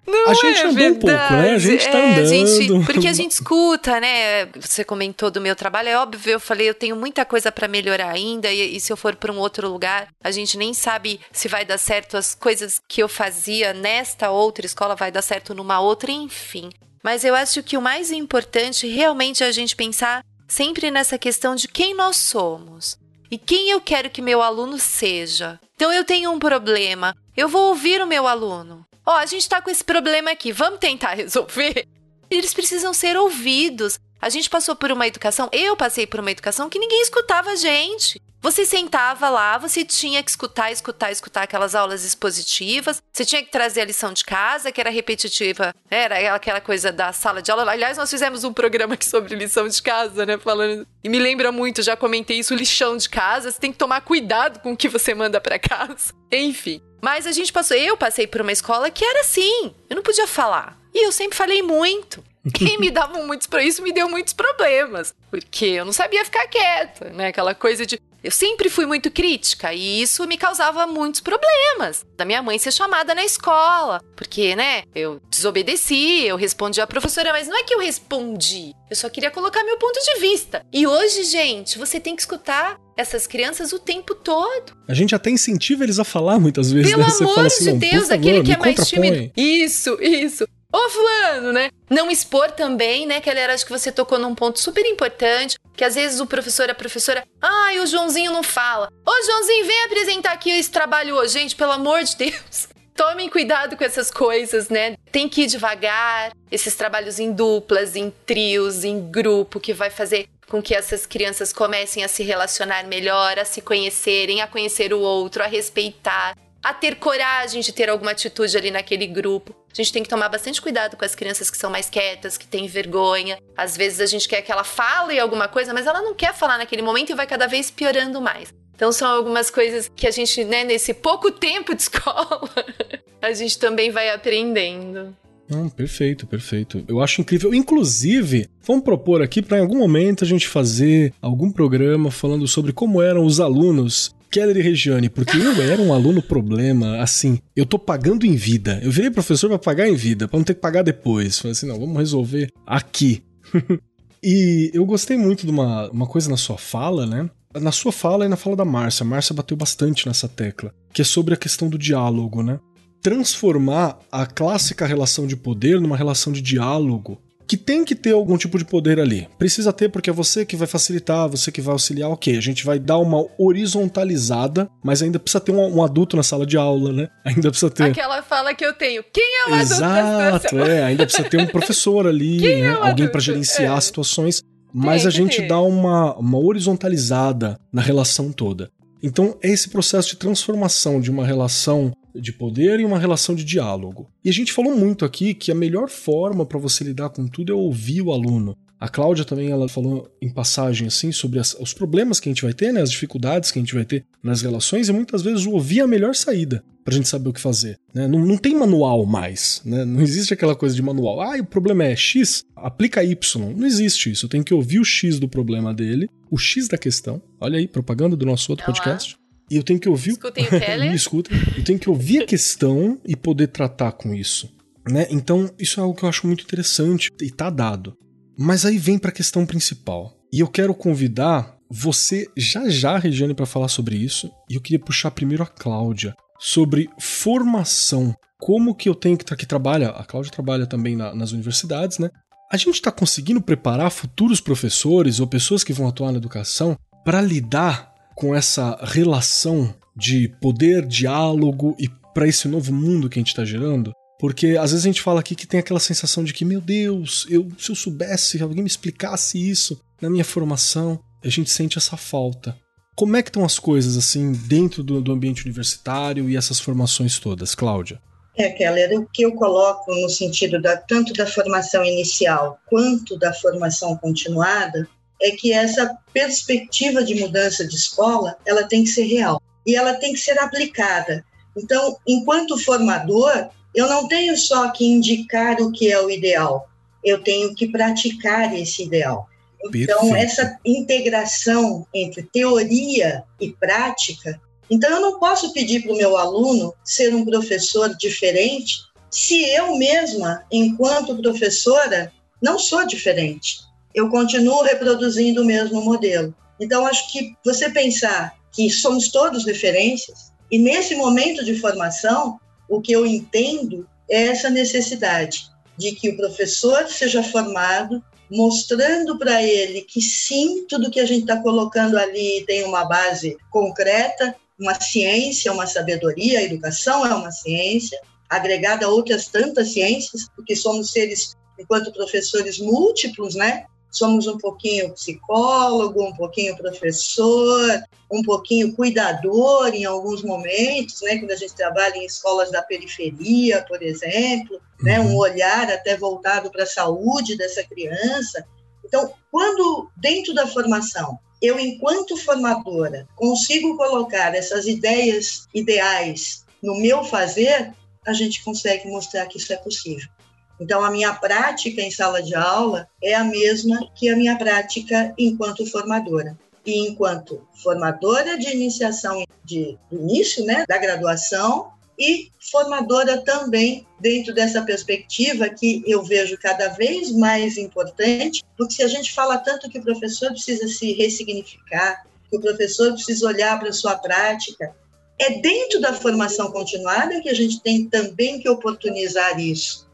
Não a gente é andou verdade. um pouco, né? A gente tá é, andando. Gente, porque a gente escuta, né? Você comentou do meu trabalho, é óbvio, eu falei, eu tenho muita coisa para melhorar ainda, e, e, se eu for para um outro lugar, a gente nem sabe se vai dar certo as coisas que eu fazia nesta outra escola, vai dar certo numa outra, enfim. Mas eu acho que o mais importante realmente é a gente pensar sempre nessa questão de quem nós somos e quem eu quero que meu aluno seja. Então eu tenho um problema, eu vou ouvir o meu aluno. Ó, oh, a gente tá com esse problema aqui, vamos tentar resolver? Eles precisam ser ouvidos. A gente passou por uma educação, eu passei por uma educação que ninguém escutava a gente. Você sentava lá, você tinha que escutar, escutar, escutar aquelas aulas expositivas, você tinha que trazer a lição de casa, que era repetitiva, era aquela coisa da sala de aula. Aliás, nós fizemos um programa aqui sobre lição de casa, né? Falando. E me lembra muito, já comentei isso, lixão de casa. Você tem que tomar cuidado com o que você manda para casa. Enfim. Mas a gente passou, eu passei por uma escola que era assim, eu não podia falar. E eu sempre falei muito. Quem me dava muitos isso me deu muitos problemas, porque eu não sabia ficar quieta, né? Aquela coisa de eu sempre fui muito crítica e isso me causava muitos problemas. Da minha mãe ser chamada na escola, porque, né, eu desobedeci, eu respondi à professora, mas não é que eu respondi, eu só queria colocar meu ponto de vista. E hoje, gente, você tem que escutar essas crianças o tempo todo. A gente até incentiva eles a falar muitas vezes. Pelo né? amor assim, de Deus, aquele que é mais tímido. Isso, isso. Ô, fulano, né? Não expor também, né? Que acho que você tocou num ponto super importante, que às vezes o professor, a professora, ai, o Joãozinho não fala. Ô, Joãozinho, vem apresentar aqui esse trabalho hoje. Gente, pelo amor de Deus. Tomem cuidado com essas coisas, né? Tem que ir devagar. Esses trabalhos em duplas, em trios, em grupo, que vai fazer com que essas crianças comecem a se relacionar melhor, a se conhecerem, a conhecer o outro, a respeitar a ter coragem de ter alguma atitude ali naquele grupo. A gente tem que tomar bastante cuidado com as crianças que são mais quietas, que têm vergonha. Às vezes a gente quer que ela fale alguma coisa, mas ela não quer falar naquele momento e vai cada vez piorando mais. Então são algumas coisas que a gente, né, nesse pouco tempo de escola, a gente também vai aprendendo. Hum, perfeito, perfeito. Eu acho incrível. Inclusive, vamos propor aqui para em algum momento a gente fazer algum programa falando sobre como eram os alunos Keller e Regiane, porque eu era um aluno problema, assim, eu tô pagando em vida. Eu virei professor para pagar em vida, para não ter que pagar depois. Falei assim, não, vamos resolver aqui. e eu gostei muito de uma, uma coisa na sua fala, né? Na sua fala e na fala da Márcia. A Márcia bateu bastante nessa tecla, que é sobre a questão do diálogo, né? transformar a clássica relação de poder numa relação de diálogo que tem que ter algum tipo de poder ali. Precisa ter porque é você que vai facilitar, você que vai auxiliar, ok. A gente vai dar uma horizontalizada, mas ainda precisa ter um, um adulto na sala de aula, né? Ainda precisa ter. Aquela fala que eu tenho. Quem é o Exato, é. Ainda precisa ter um professor ali, Quem né? É Alguém para gerenciar é. situações. Mas tem a gente ter. dá uma, uma horizontalizada na relação toda. Então, é esse processo de transformação de uma relação de poder e uma relação de diálogo. E a gente falou muito aqui que a melhor forma para você lidar com tudo é ouvir o aluno. A Cláudia também ela falou em passagem assim sobre as, os problemas que a gente vai ter, né, as dificuldades que a gente vai ter nas relações e muitas vezes o ouvir é a melhor saída para a gente saber o que fazer. Né? Não, não tem manual mais, né? não existe aquela coisa de manual. Ah, o problema é X, aplica Y. Não existe isso. Eu tenho que ouvir o X do problema dele, o X da questão. Olha aí, propaganda do nosso outro podcast. E eu tenho que ouvir. Escutem o Keller. Me escutem. Eu tenho que ouvir a questão e poder tratar com isso. Né? Então, isso é algo que eu acho muito interessante e tá dado. Mas aí vem para a questão principal. E eu quero convidar você já já, Regiane, para falar sobre isso. E eu queria puxar primeiro a Cláudia sobre formação. Como que eu tenho que, que trabalha, a Cláudia trabalha também na, nas universidades, né? A gente está conseguindo preparar futuros professores ou pessoas que vão atuar na educação para lidar com essa relação de poder, diálogo e para esse novo mundo que a gente está gerando? Porque às vezes a gente fala aqui que tem aquela sensação de que, meu Deus, eu, se eu soubesse, alguém me explicasse isso na minha formação, a gente sente essa falta. Como é que estão as coisas assim dentro do, do ambiente universitário e essas formações todas, Cláudia? É, Keller, o que eu coloco no sentido da, tanto da formação inicial quanto da formação continuada é que essa perspectiva de mudança de escola ela tem que ser real e ela tem que ser aplicada. Então, enquanto formador, eu não tenho só que indicar o que é o ideal, eu tenho que praticar esse ideal. Então, Perfeito. essa integração entre teoria e prática. Então, eu não posso pedir para o meu aluno ser um professor diferente se eu mesma, enquanto professora, não sou diferente eu continuo reproduzindo o mesmo modelo. Então, acho que você pensar que somos todos referências, e nesse momento de formação, o que eu entendo é essa necessidade de que o professor seja formado, mostrando para ele que sim, tudo que a gente está colocando ali tem uma base concreta, uma ciência, uma sabedoria, a educação é uma ciência, agregada a outras tantas ciências, porque somos seres, enquanto professores múltiplos, né? Somos um pouquinho psicólogo, um pouquinho professor, um pouquinho cuidador em alguns momentos, né, quando a gente trabalha em escolas da periferia, por exemplo, né, um uhum. olhar até voltado para a saúde dessa criança. Então, quando dentro da formação eu, enquanto formadora, consigo colocar essas ideias ideais no meu fazer, a gente consegue mostrar que isso é possível. Então, a minha prática em sala de aula é a mesma que a minha prática enquanto formadora. E enquanto formadora de iniciação de, início né, da graduação e formadora também dentro dessa perspectiva que eu vejo cada vez mais importante, porque se a gente fala tanto que o professor precisa se ressignificar, que o professor precisa olhar para a sua prática, é dentro da formação continuada que a gente tem também que oportunizar isso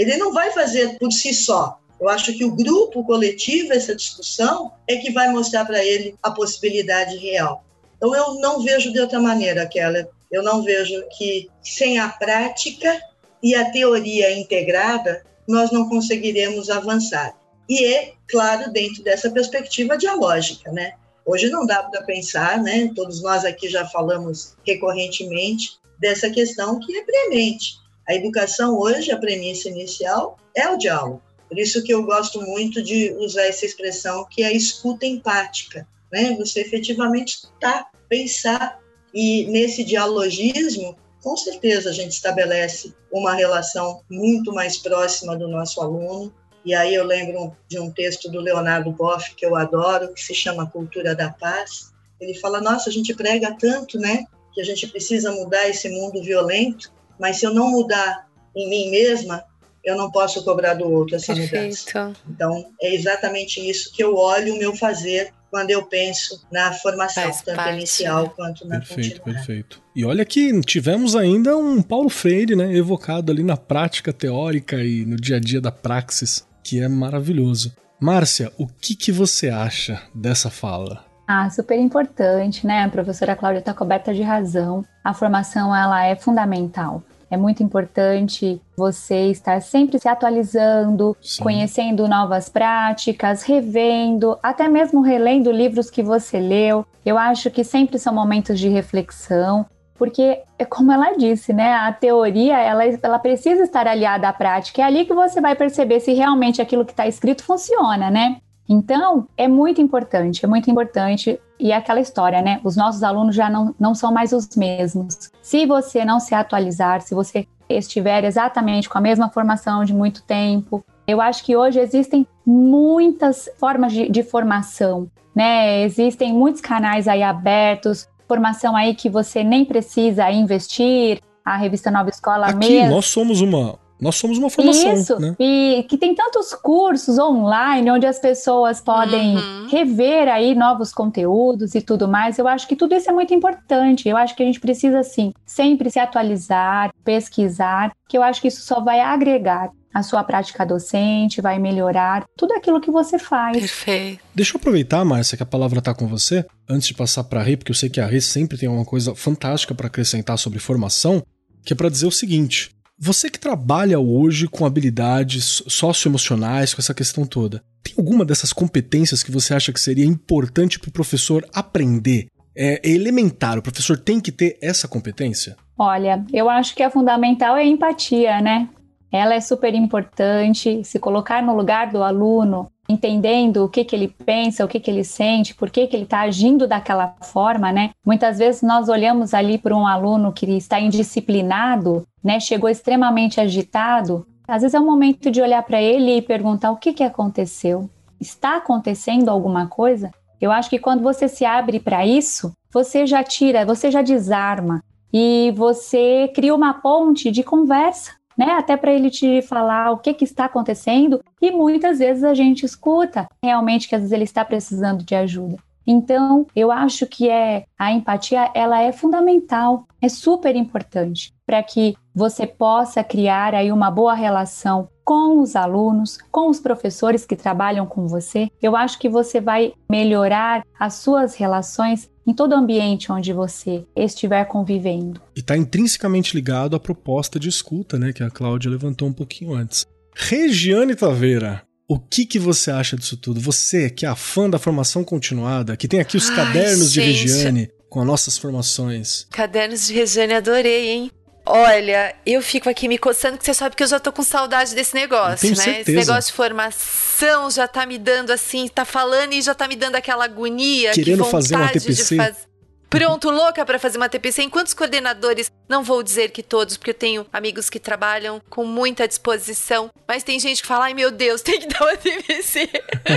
ele não vai fazer por si só. Eu acho que o grupo, o coletivo, essa discussão é que vai mostrar para ele a possibilidade real. Então eu não vejo de outra maneira, Keller. Eu não vejo que sem a prática e a teoria integrada nós não conseguiremos avançar. E é, claro, dentro dessa perspectiva dialógica, né? Hoje não dá para pensar, né? Todos nós aqui já falamos recorrentemente dessa questão que é premente. A educação hoje, a premissa inicial é o diálogo. Por isso que eu gosto muito de usar essa expressão que é a escuta empática, né? Você efetivamente escutar, pensar e nesse dialogismo, com certeza a gente estabelece uma relação muito mais próxima do nosso aluno. E aí eu lembro de um texto do Leonardo Boff que eu adoro, que se chama Cultura da Paz. Ele fala: "Nossa, a gente prega tanto, né, que a gente precisa mudar esse mundo violento, mas se eu não mudar em mim mesma, eu não posso cobrar do outro essa Perfeito. mudança. Então, é exatamente isso que eu olho o meu fazer quando eu penso na formação, Faz tanto parte, inicial né? quanto na Perfeito, perfeito. E olha que tivemos ainda um Paulo Freire, né, evocado ali na prática teórica e no dia a dia da praxis, que é maravilhoso. Márcia, o que, que você acha dessa fala? Ah, super importante, né? A professora Cláudia está coberta de razão. A formação ela é fundamental. É muito importante você estar sempre se atualizando, Sim. conhecendo novas práticas, revendo, até mesmo relendo livros que você leu. Eu acho que sempre são momentos de reflexão, porque é como ela disse, né? A teoria ela, ela precisa estar aliada à prática. É ali que você vai perceber se realmente aquilo que está escrito funciona, né? Então, é muito importante, é muito importante. E é aquela história, né? Os nossos alunos já não, não são mais os mesmos. Se você não se atualizar, se você estiver exatamente com a mesma formação de muito tempo, eu acho que hoje existem muitas formas de, de formação, né? Existem muitos canais aí abertos, formação aí que você nem precisa investir. A revista Nova Escola Aqui, mesmo. nós somos uma, nós somos uma formação. Isso, né? e que tem tantos cursos online onde as pessoas podem uhum. rever aí novos conteúdos e tudo mais. Eu acho que tudo isso é muito importante. Eu acho que a gente precisa, sim, sempre se atualizar, pesquisar, que eu acho que isso só vai agregar a sua prática docente, vai melhorar tudo aquilo que você faz. Perfeito. Deixa eu aproveitar, Márcia, que a palavra está com você, antes de passar para a Rê, porque eu sei que a Rê sempre tem uma coisa fantástica para acrescentar sobre formação, que é para dizer o seguinte: você que trabalha hoje com habilidades socioemocionais, com essa questão toda, tem alguma dessas competências que você acha que seria importante para o professor aprender? É, é elementar, o professor tem que ter essa competência? Olha, eu acho que a fundamental é a empatia, né? Ela é super importante, se colocar no lugar do aluno, entendendo o que, que ele pensa, o que, que ele sente, por que, que ele está agindo daquela forma, né? Muitas vezes nós olhamos ali para um aluno que está indisciplinado, né? Chegou extremamente agitado. Às vezes é o momento de olhar para ele e perguntar o que, que aconteceu. Está acontecendo alguma coisa? Eu acho que quando você se abre para isso, você já tira, você já desarma e você cria uma ponte de conversa né? Até para ele te falar o que, que está acontecendo e muitas vezes a gente escuta realmente que às vezes ele está precisando de ajuda. Então, eu acho que é a empatia, ela é fundamental, é super importante para que você possa criar aí uma boa relação com os alunos, com os professores que trabalham com você. Eu acho que você vai melhorar as suas relações em todo ambiente onde você estiver convivendo. E está intrinsecamente ligado à proposta de escuta, né, que a Cláudia levantou um pouquinho antes. Regiane Taveira, o que, que você acha disso tudo? Você, que é a fã da formação continuada, que tem aqui os Ai, cadernos gente. de Regiane com as nossas formações. Cadernos de Regiane, adorei, hein? Olha, eu fico aqui me coçando, que você sabe que eu já tô com saudade desse negócio, né? Certeza. Esse negócio de formação já tá me dando assim, tá falando e já tá me dando aquela agonia. Querendo fazer uma TPC. Faz... Pronto, louca para fazer uma TPC. Enquanto os coordenadores, não vou dizer que todos, porque eu tenho amigos que trabalham com muita disposição, mas tem gente que fala: ai meu Deus, tem que dar uma TPC.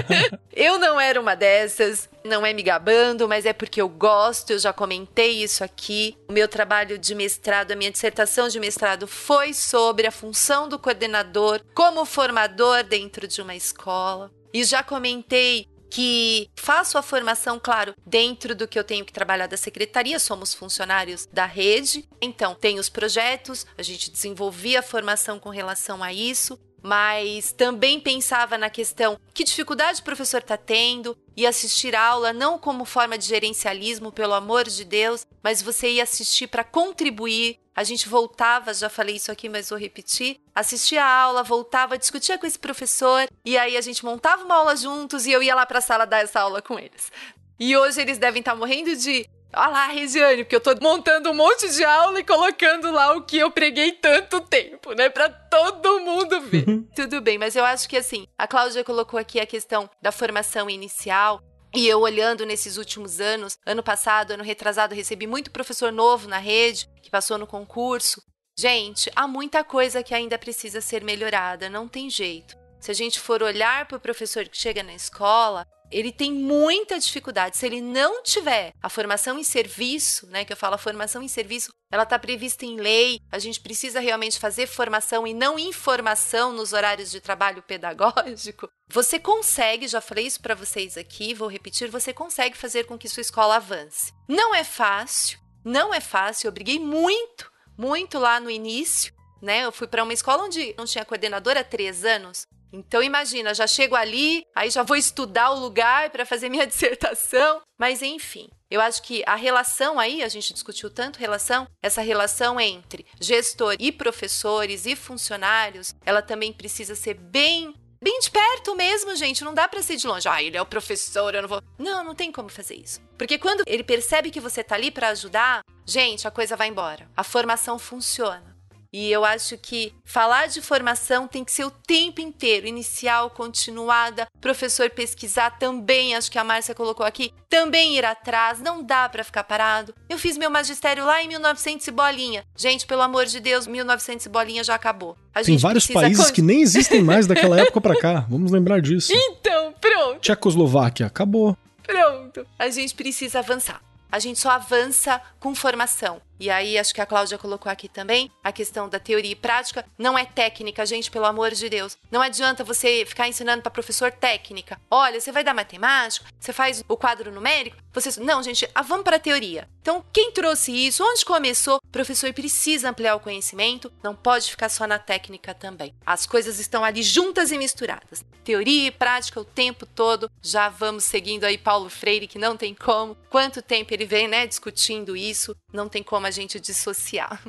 eu não era uma dessas, não é me gabando, mas é porque eu gosto, eu já comentei isso aqui. O meu trabalho de mestrado, a minha dissertação de mestrado foi sobre a função do coordenador como formador dentro de uma escola. E já comentei que faço a formação, claro, dentro do que eu tenho que trabalhar da secretaria, somos funcionários da rede, então tem os projetos, a gente desenvolvia a formação com relação a isso, mas também pensava na questão que dificuldade o professor está tendo e assistir aula não como forma de gerencialismo, pelo amor de Deus, mas você ia assistir para contribuir a gente voltava, já falei isso aqui, mas vou repetir, assistia a aula, voltava, discutia com esse professor, e aí a gente montava uma aula juntos e eu ia lá para a sala dar essa aula com eles. E hoje eles devem estar morrendo de Olha lá, Regiane, porque eu tô montando um monte de aula e colocando lá o que eu preguei tanto tempo, né? Pra todo mundo ver. Tudo bem, mas eu acho que assim, a Cláudia colocou aqui a questão da formação inicial. E eu olhando nesses últimos anos, ano passado, ano retrasado, recebi muito professor novo na rede que passou no concurso. Gente, há muita coisa que ainda precisa ser melhorada, não tem jeito. Se a gente for olhar para o professor que chega na escola, ele tem muita dificuldade. Se ele não tiver a formação em serviço, né, que eu falo a formação em serviço, ela está prevista em lei. A gente precisa realmente fazer formação e não informação nos horários de trabalho pedagógico. Você consegue, já falei isso para vocês aqui, vou repetir, você consegue fazer com que sua escola avance. Não é fácil, não é fácil. Eu briguei muito, muito lá no início. Né? Eu fui para uma escola onde não tinha coordenadora há três anos. Então imagina, já chego ali, aí já vou estudar o lugar para fazer minha dissertação, mas enfim. Eu acho que a relação aí, a gente discutiu tanto relação, essa relação entre gestor e professores e funcionários, ela também precisa ser bem bem de perto mesmo, gente. Não dá para ser de longe. Ah, ele é o professor, eu não vou. Não, não tem como fazer isso. Porque quando ele percebe que você tá ali para ajudar, gente, a coisa vai embora. A formação funciona. E eu acho que falar de formação tem que ser o tempo inteiro, inicial, continuada, professor pesquisar também, acho que a Márcia colocou aqui, também ir atrás, não dá para ficar parado. Eu fiz meu magistério lá em 1900 e bolinha. Gente, pelo amor de Deus, 1900 e bolinha já acabou. A tem vários países que nem existem mais daquela época para cá. Vamos lembrar disso. Então, pronto. Tchecoslováquia, acabou. Pronto. A gente precisa avançar. A gente só avança com formação. E aí, acho que a Cláudia colocou aqui também a questão da teoria e prática. Não é técnica, gente, pelo amor de Deus. Não adianta você ficar ensinando para professor técnica. Olha, você vai dar matemática, você faz o quadro numérico. Você... Não, gente, ah, vamos para a teoria. Então, quem trouxe isso? Onde começou? O professor precisa ampliar o conhecimento, não pode ficar só na técnica também. As coisas estão ali juntas e misturadas. Teoria e prática o tempo todo. Já vamos seguindo aí Paulo Freire, que não tem como. Quanto tempo ele vem, né, discutindo isso? Não tem como a gente dissociar.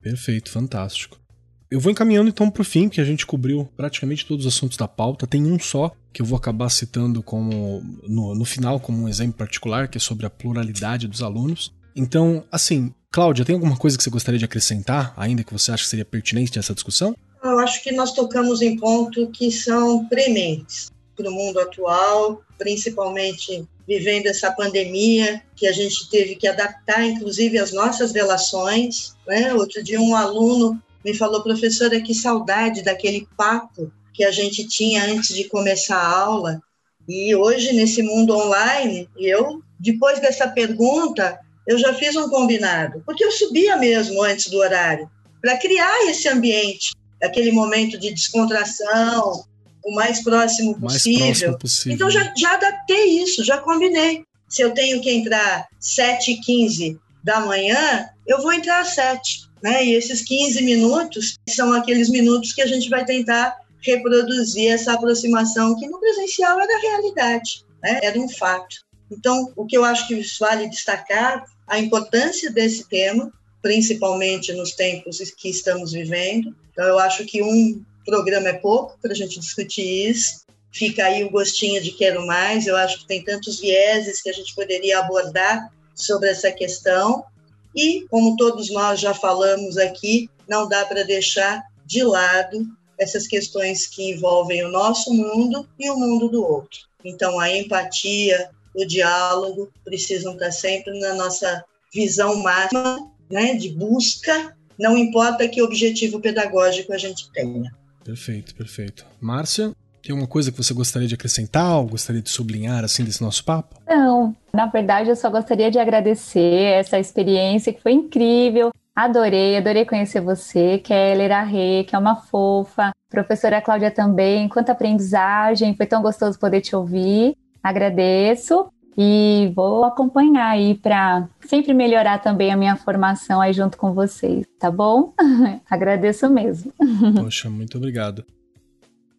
Perfeito, fantástico. Eu vou encaminhando então para o fim, que a gente cobriu praticamente todos os assuntos da pauta. Tem um só que eu vou acabar citando como no, no final como um exemplo particular, que é sobre a pluralidade dos alunos. Então, assim, Cláudia, tem alguma coisa que você gostaria de acrescentar, ainda que você acha que seria pertinente nessa discussão? Eu acho que nós tocamos em pontos que são prementes para o mundo atual, principalmente vivendo essa pandemia, que a gente teve que adaptar, inclusive, as nossas relações. Né? Outro dia, um aluno me falou, professora, que saudade daquele papo que a gente tinha antes de começar a aula. E hoje, nesse mundo online, eu, depois dessa pergunta, eu já fiz um combinado, porque eu subia mesmo antes do horário, para criar esse ambiente, aquele momento de descontração, o mais próximo possível. Mais próximo possível. Então já, já adaptei isso, já combinei. Se eu tenho que entrar 7h15 da manhã, eu vou entrar às 7. Né? E esses 15 minutos são aqueles minutos que a gente vai tentar reproduzir essa aproximação que no presencial era realidade, né? era um fato. Então, o que eu acho que vale destacar a importância desse tema, principalmente nos tempos que estamos vivendo. Então, eu acho que um programa é pouco para a gente discutir isso. Fica aí o gostinho de quero mais. Eu acho que tem tantos vieses que a gente poderia abordar sobre essa questão. E, como todos nós já falamos aqui, não dá para deixar de lado essas questões que envolvem o nosso mundo e o mundo do outro. Então, a empatia, o diálogo precisam estar sempre na nossa visão máxima né, de busca, não importa que objetivo pedagógico a gente tenha. Perfeito, perfeito. Márcia, tem alguma coisa que você gostaria de acrescentar ou gostaria de sublinhar assim desse nosso papo? Não, na verdade eu só gostaria de agradecer essa experiência que foi incrível. Adorei, adorei conhecer você, Keller Arre, que é uma fofa. Professora Cláudia também, quanta aprendizagem, foi tão gostoso poder te ouvir. Agradeço e vou acompanhar aí para sempre melhorar também a minha formação aí junto com vocês, tá bom? Agradeço mesmo. Poxa, muito obrigado.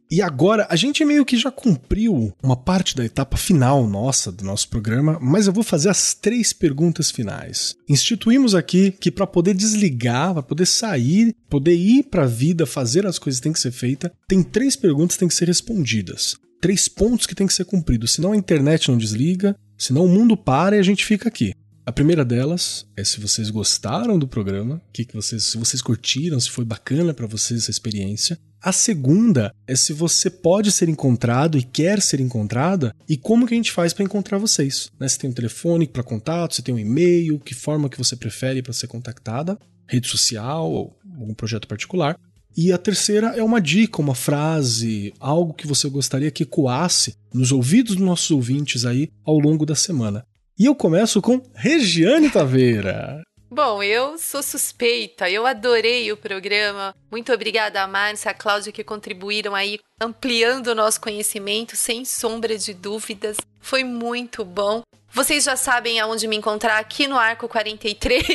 E agora, a gente meio que já cumpriu uma parte da etapa final nossa do nosso programa, mas eu vou fazer as três perguntas finais. Instituímos aqui que para poder desligar, para poder sair, poder ir para a vida, fazer as coisas que tem que ser feita, tem três perguntas que têm que ser respondidas. Três pontos que tem que ser cumpridos, senão a internet não desliga, Senão o mundo para e a gente fica aqui. A primeira delas é se vocês gostaram do programa, que que vocês, se vocês curtiram, se foi bacana para vocês essa experiência. A segunda é se você pode ser encontrado e quer ser encontrada e como que a gente faz para encontrar vocês. Né? Se tem um telefone para contato, se tem um e-mail, que forma que você prefere para ser contactada, rede social ou algum projeto particular. E a terceira é uma dica, uma frase, algo que você gostaria que ecoasse nos ouvidos dos nossos ouvintes aí ao longo da semana. E eu começo com Regiane Taveira. Bom, eu sou suspeita, eu adorei o programa. Muito obrigada a Márcia, a Cláudia que contribuíram aí, ampliando o nosso conhecimento, sem sombra de dúvidas. Foi muito bom. Vocês já sabem aonde me encontrar aqui no Arco 43.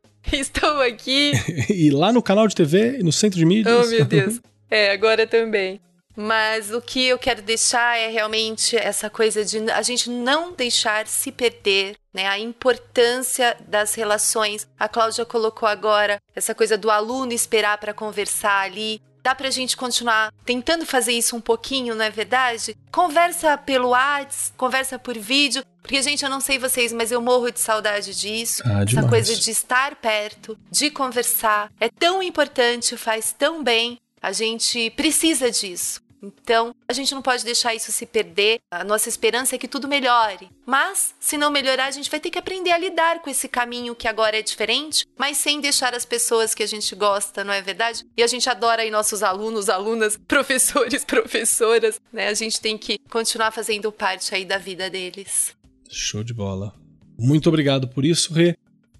Estou aqui. e lá no canal de TV e no centro de mídias. Oh, meu Deus. É, agora também. Mas o que eu quero deixar é realmente essa coisa de a gente não deixar se perder, né? A importância das relações. A Cláudia colocou agora essa coisa do aluno esperar para conversar ali. Dá pra gente continuar tentando fazer isso um pouquinho, não é verdade? Conversa pelo WhatsApp, conversa por vídeo, porque, gente, eu não sei vocês, mas eu morro de saudade disso. Ah, essa coisa de estar perto, de conversar. É tão importante, faz tão bem. A gente precisa disso. Então, a gente não pode deixar isso se perder. A nossa esperança é que tudo melhore. Mas, se não melhorar, a gente vai ter que aprender a lidar com esse caminho que agora é diferente, mas sem deixar as pessoas que a gente gosta, não é verdade? E a gente adora aí nossos alunos, alunas, professores, professoras, né? A gente tem que continuar fazendo parte aí da vida deles. Show de bola. Muito obrigado por isso, Rê.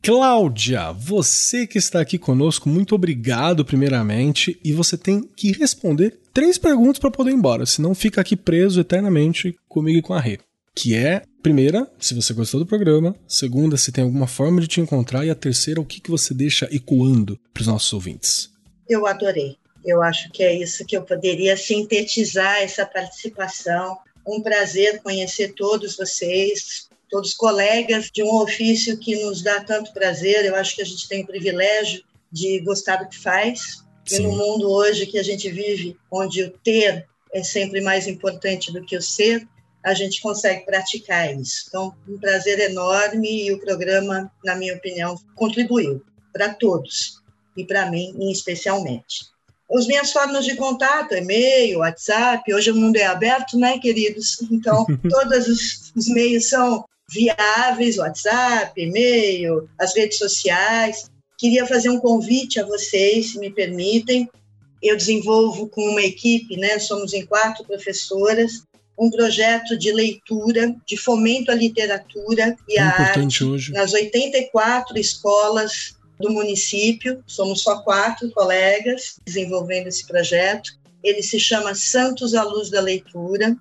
Cláudia, você que está aqui conosco, muito obrigado primeiramente. E você tem que responder três perguntas para poder ir embora, senão fica aqui preso eternamente comigo e com a Rê. Que é, primeira, se você gostou do programa. Segunda, se tem alguma forma de te encontrar. E a terceira, o que, que você deixa ecoando para os nossos ouvintes. Eu adorei. Eu acho que é isso que eu poderia sintetizar essa participação. Um prazer conhecer todos vocês, todos colegas de um ofício que nos dá tanto prazer. Eu acho que a gente tem o privilégio de gostar do que faz. Sim. E no mundo hoje que a gente vive, onde o ter é sempre mais importante do que o ser, a gente consegue praticar isso. Então, um prazer enorme e o programa, na minha opinião, contribuiu para todos e para mim, especialmente. As minhas formas de contato, e-mail, WhatsApp, hoje o mundo é aberto, né, queridos? Então, todos os, os meios são viáveis, WhatsApp, e-mail, as redes sociais. Queria fazer um convite a vocês, se me permitem. Eu desenvolvo com uma equipe, né, somos em quatro professoras, um projeto de leitura, de fomento à literatura e à arte hoje. nas 84 escolas do município. Somos só quatro colegas desenvolvendo esse projeto. Ele se chama Santos à Luz da Leitura.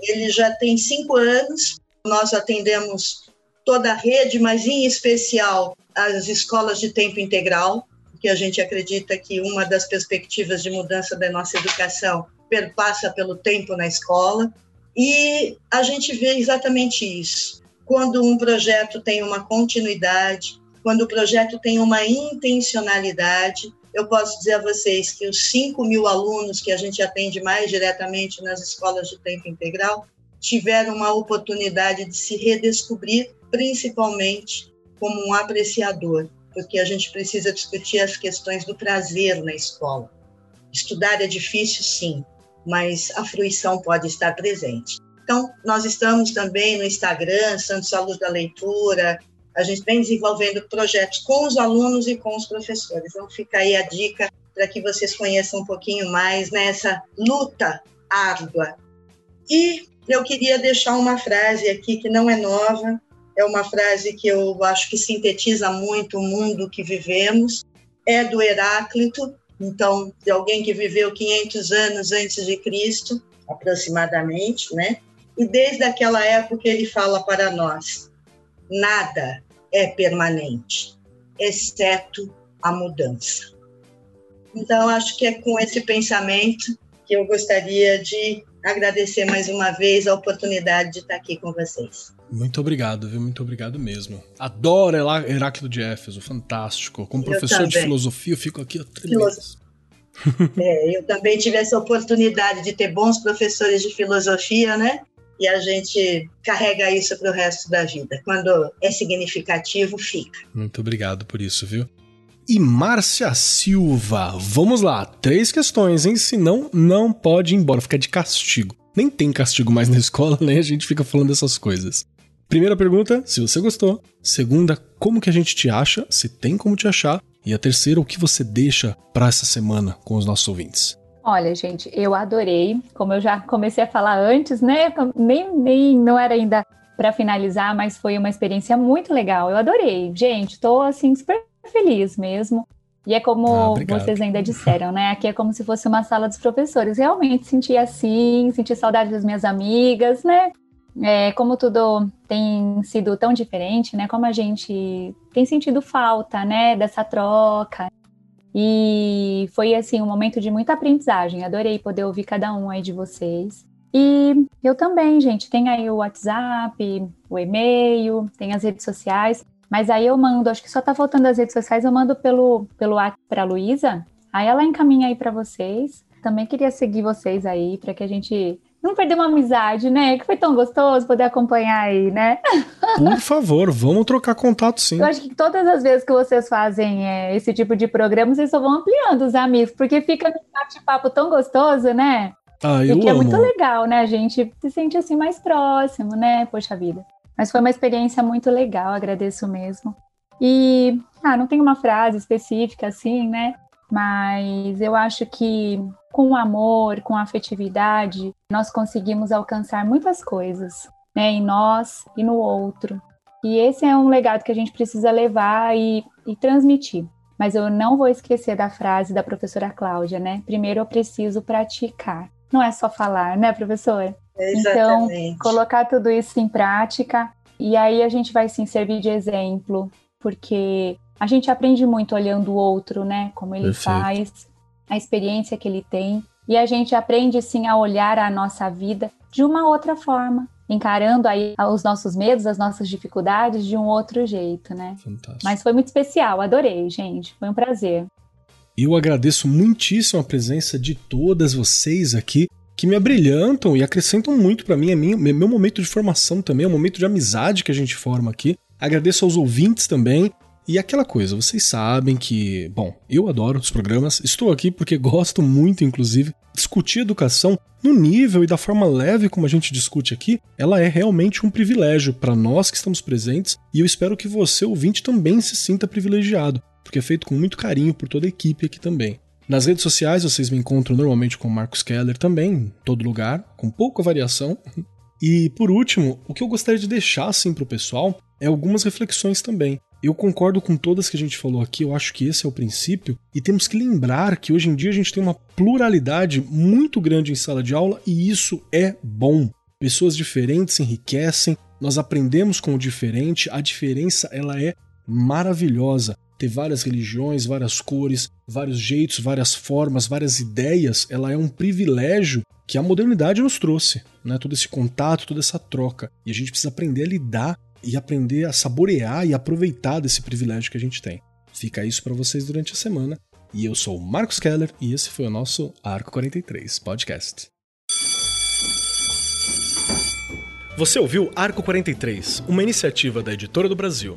Ele já tem cinco anos, nós atendemos toda a rede, mas em especial as escolas de tempo integral, porque a gente acredita que uma das perspectivas de mudança da nossa educação perpassa pelo tempo na escola. E a gente vê exatamente isso. Quando um projeto tem uma continuidade, quando o projeto tem uma intencionalidade, eu posso dizer a vocês que os 5 mil alunos que a gente atende mais diretamente nas escolas de tempo integral tiveram uma oportunidade de se redescobrir, principalmente como um apreciador, porque a gente precisa discutir as questões do prazer na escola. Estudar é difícil, sim, mas a fruição pode estar presente. Então, nós estamos também no Instagram, Santos Luz da Leitura, a gente vem desenvolvendo projetos com os alunos e com os professores. Então, fica aí a dica para que vocês conheçam um pouquinho mais nessa luta árdua. E eu queria deixar uma frase aqui que não é nova, é uma frase que eu acho que sintetiza muito o mundo que vivemos, é do Heráclito, então, de alguém que viveu 500 anos antes de Cristo, aproximadamente, né? E desde aquela época ele fala para nós: nada é permanente, exceto a mudança. Então, acho que é com esse pensamento que eu gostaria de agradecer mais uma vez a oportunidade de estar aqui com vocês. Muito obrigado, viu? Muito obrigado mesmo. Adoro Heráclito de Éfeso, fantástico. Como professor de filosofia, eu fico aqui Filoso... é, eu também tive essa oportunidade de ter bons professores de filosofia, né? e a gente carrega isso para o resto da vida. Quando é significativo, fica. Muito obrigado por isso, viu? E Márcia Silva, vamos lá, três questões, hein? Senão, não pode ir embora, fica de castigo. Nem tem castigo mais na escola, né? A gente fica falando dessas coisas. Primeira pergunta, se você gostou. Segunda, como que a gente te acha, se tem como te achar. E a terceira, o que você deixa para essa semana com os nossos ouvintes. Olha, gente, eu adorei. Como eu já comecei a falar antes, né? Nem, nem não era ainda para finalizar, mas foi uma experiência muito legal. Eu adorei. Gente, estou assim super feliz mesmo. E é como ah, vocês ainda disseram, né? Aqui é como se fosse uma sala dos professores. Realmente senti assim, senti saudade das minhas amigas, né? É, como tudo tem sido tão diferente, né? Como a gente tem sentido falta, né? Dessa troca. E foi assim um momento de muita aprendizagem. Adorei poder ouvir cada um aí de vocês. E eu também, gente, tem aí o WhatsApp, o e-mail, tem as redes sociais. Mas aí eu mando, acho que só tá faltando as redes sociais, eu mando pelo, pelo pra Luísa. Aí ela encaminha aí para vocês. Também queria seguir vocês aí para que a gente não perder uma amizade, né? Que foi tão gostoso poder acompanhar aí, né? Por favor, vamos trocar contato sim. Eu acho que todas as vezes que vocês fazem é, esse tipo de programa, vocês só vão ampliando os amigos, porque fica um bate-papo tão gostoso, né? Ah, eu e que amo. é muito legal, né? A gente se sente assim mais próximo, né? Poxa vida. Mas foi uma experiência muito legal, agradeço mesmo. E, ah, não tem uma frase específica assim, né? Mas eu acho que com amor, com afetividade, nós conseguimos alcançar muitas coisas, né, em nós e no outro. E esse é um legado que a gente precisa levar e, e transmitir. Mas eu não vou esquecer da frase da professora Cláudia, né? Primeiro eu preciso praticar. Não é só falar, né, Então, colocar tudo isso em prática e aí a gente vai sim servir de exemplo, porque a gente aprende muito olhando o outro, né? Como ele Perfeito. faz, a experiência que ele tem. E a gente aprende sim a olhar a nossa vida de uma outra forma, encarando aí os nossos medos, as nossas dificuldades de um outro jeito, né? Fantástico. Mas foi muito especial, adorei, gente. Foi um prazer. Eu agradeço muitíssimo a presença de todas vocês aqui que me abrilhantam e acrescentam muito para mim, é meu momento de formação também, é um momento de amizade que a gente forma aqui. Agradeço aos ouvintes também, e aquela coisa, vocês sabem que, bom, eu adoro os programas, estou aqui porque gosto muito, inclusive, discutir educação no nível e da forma leve como a gente discute aqui, ela é realmente um privilégio para nós que estamos presentes e eu espero que você, ouvinte, também se sinta privilegiado, porque é feito com muito carinho por toda a equipe aqui também. Nas redes sociais vocês me encontram normalmente com o Marcos Keller também, em todo lugar, com pouca variação. E por último, o que eu gostaria de deixar assim para o pessoal é algumas reflexões também. Eu concordo com todas que a gente falou aqui, eu acho que esse é o princípio, e temos que lembrar que hoje em dia a gente tem uma pluralidade muito grande em sala de aula e isso é bom. Pessoas diferentes enriquecem, nós aprendemos com o diferente, a diferença ela é maravilhosa. Ter várias religiões, várias cores, vários jeitos, várias formas, várias ideias, ela é um privilégio que a modernidade nos trouxe, né? Todo esse contato, toda essa troca. E a gente precisa aprender a lidar e aprender a saborear e aproveitar desse privilégio que a gente tem. Fica isso para vocês durante a semana. E eu sou o Marcos Keller e esse foi o nosso Arco 43 podcast. Você ouviu Arco 43, uma iniciativa da Editora do Brasil.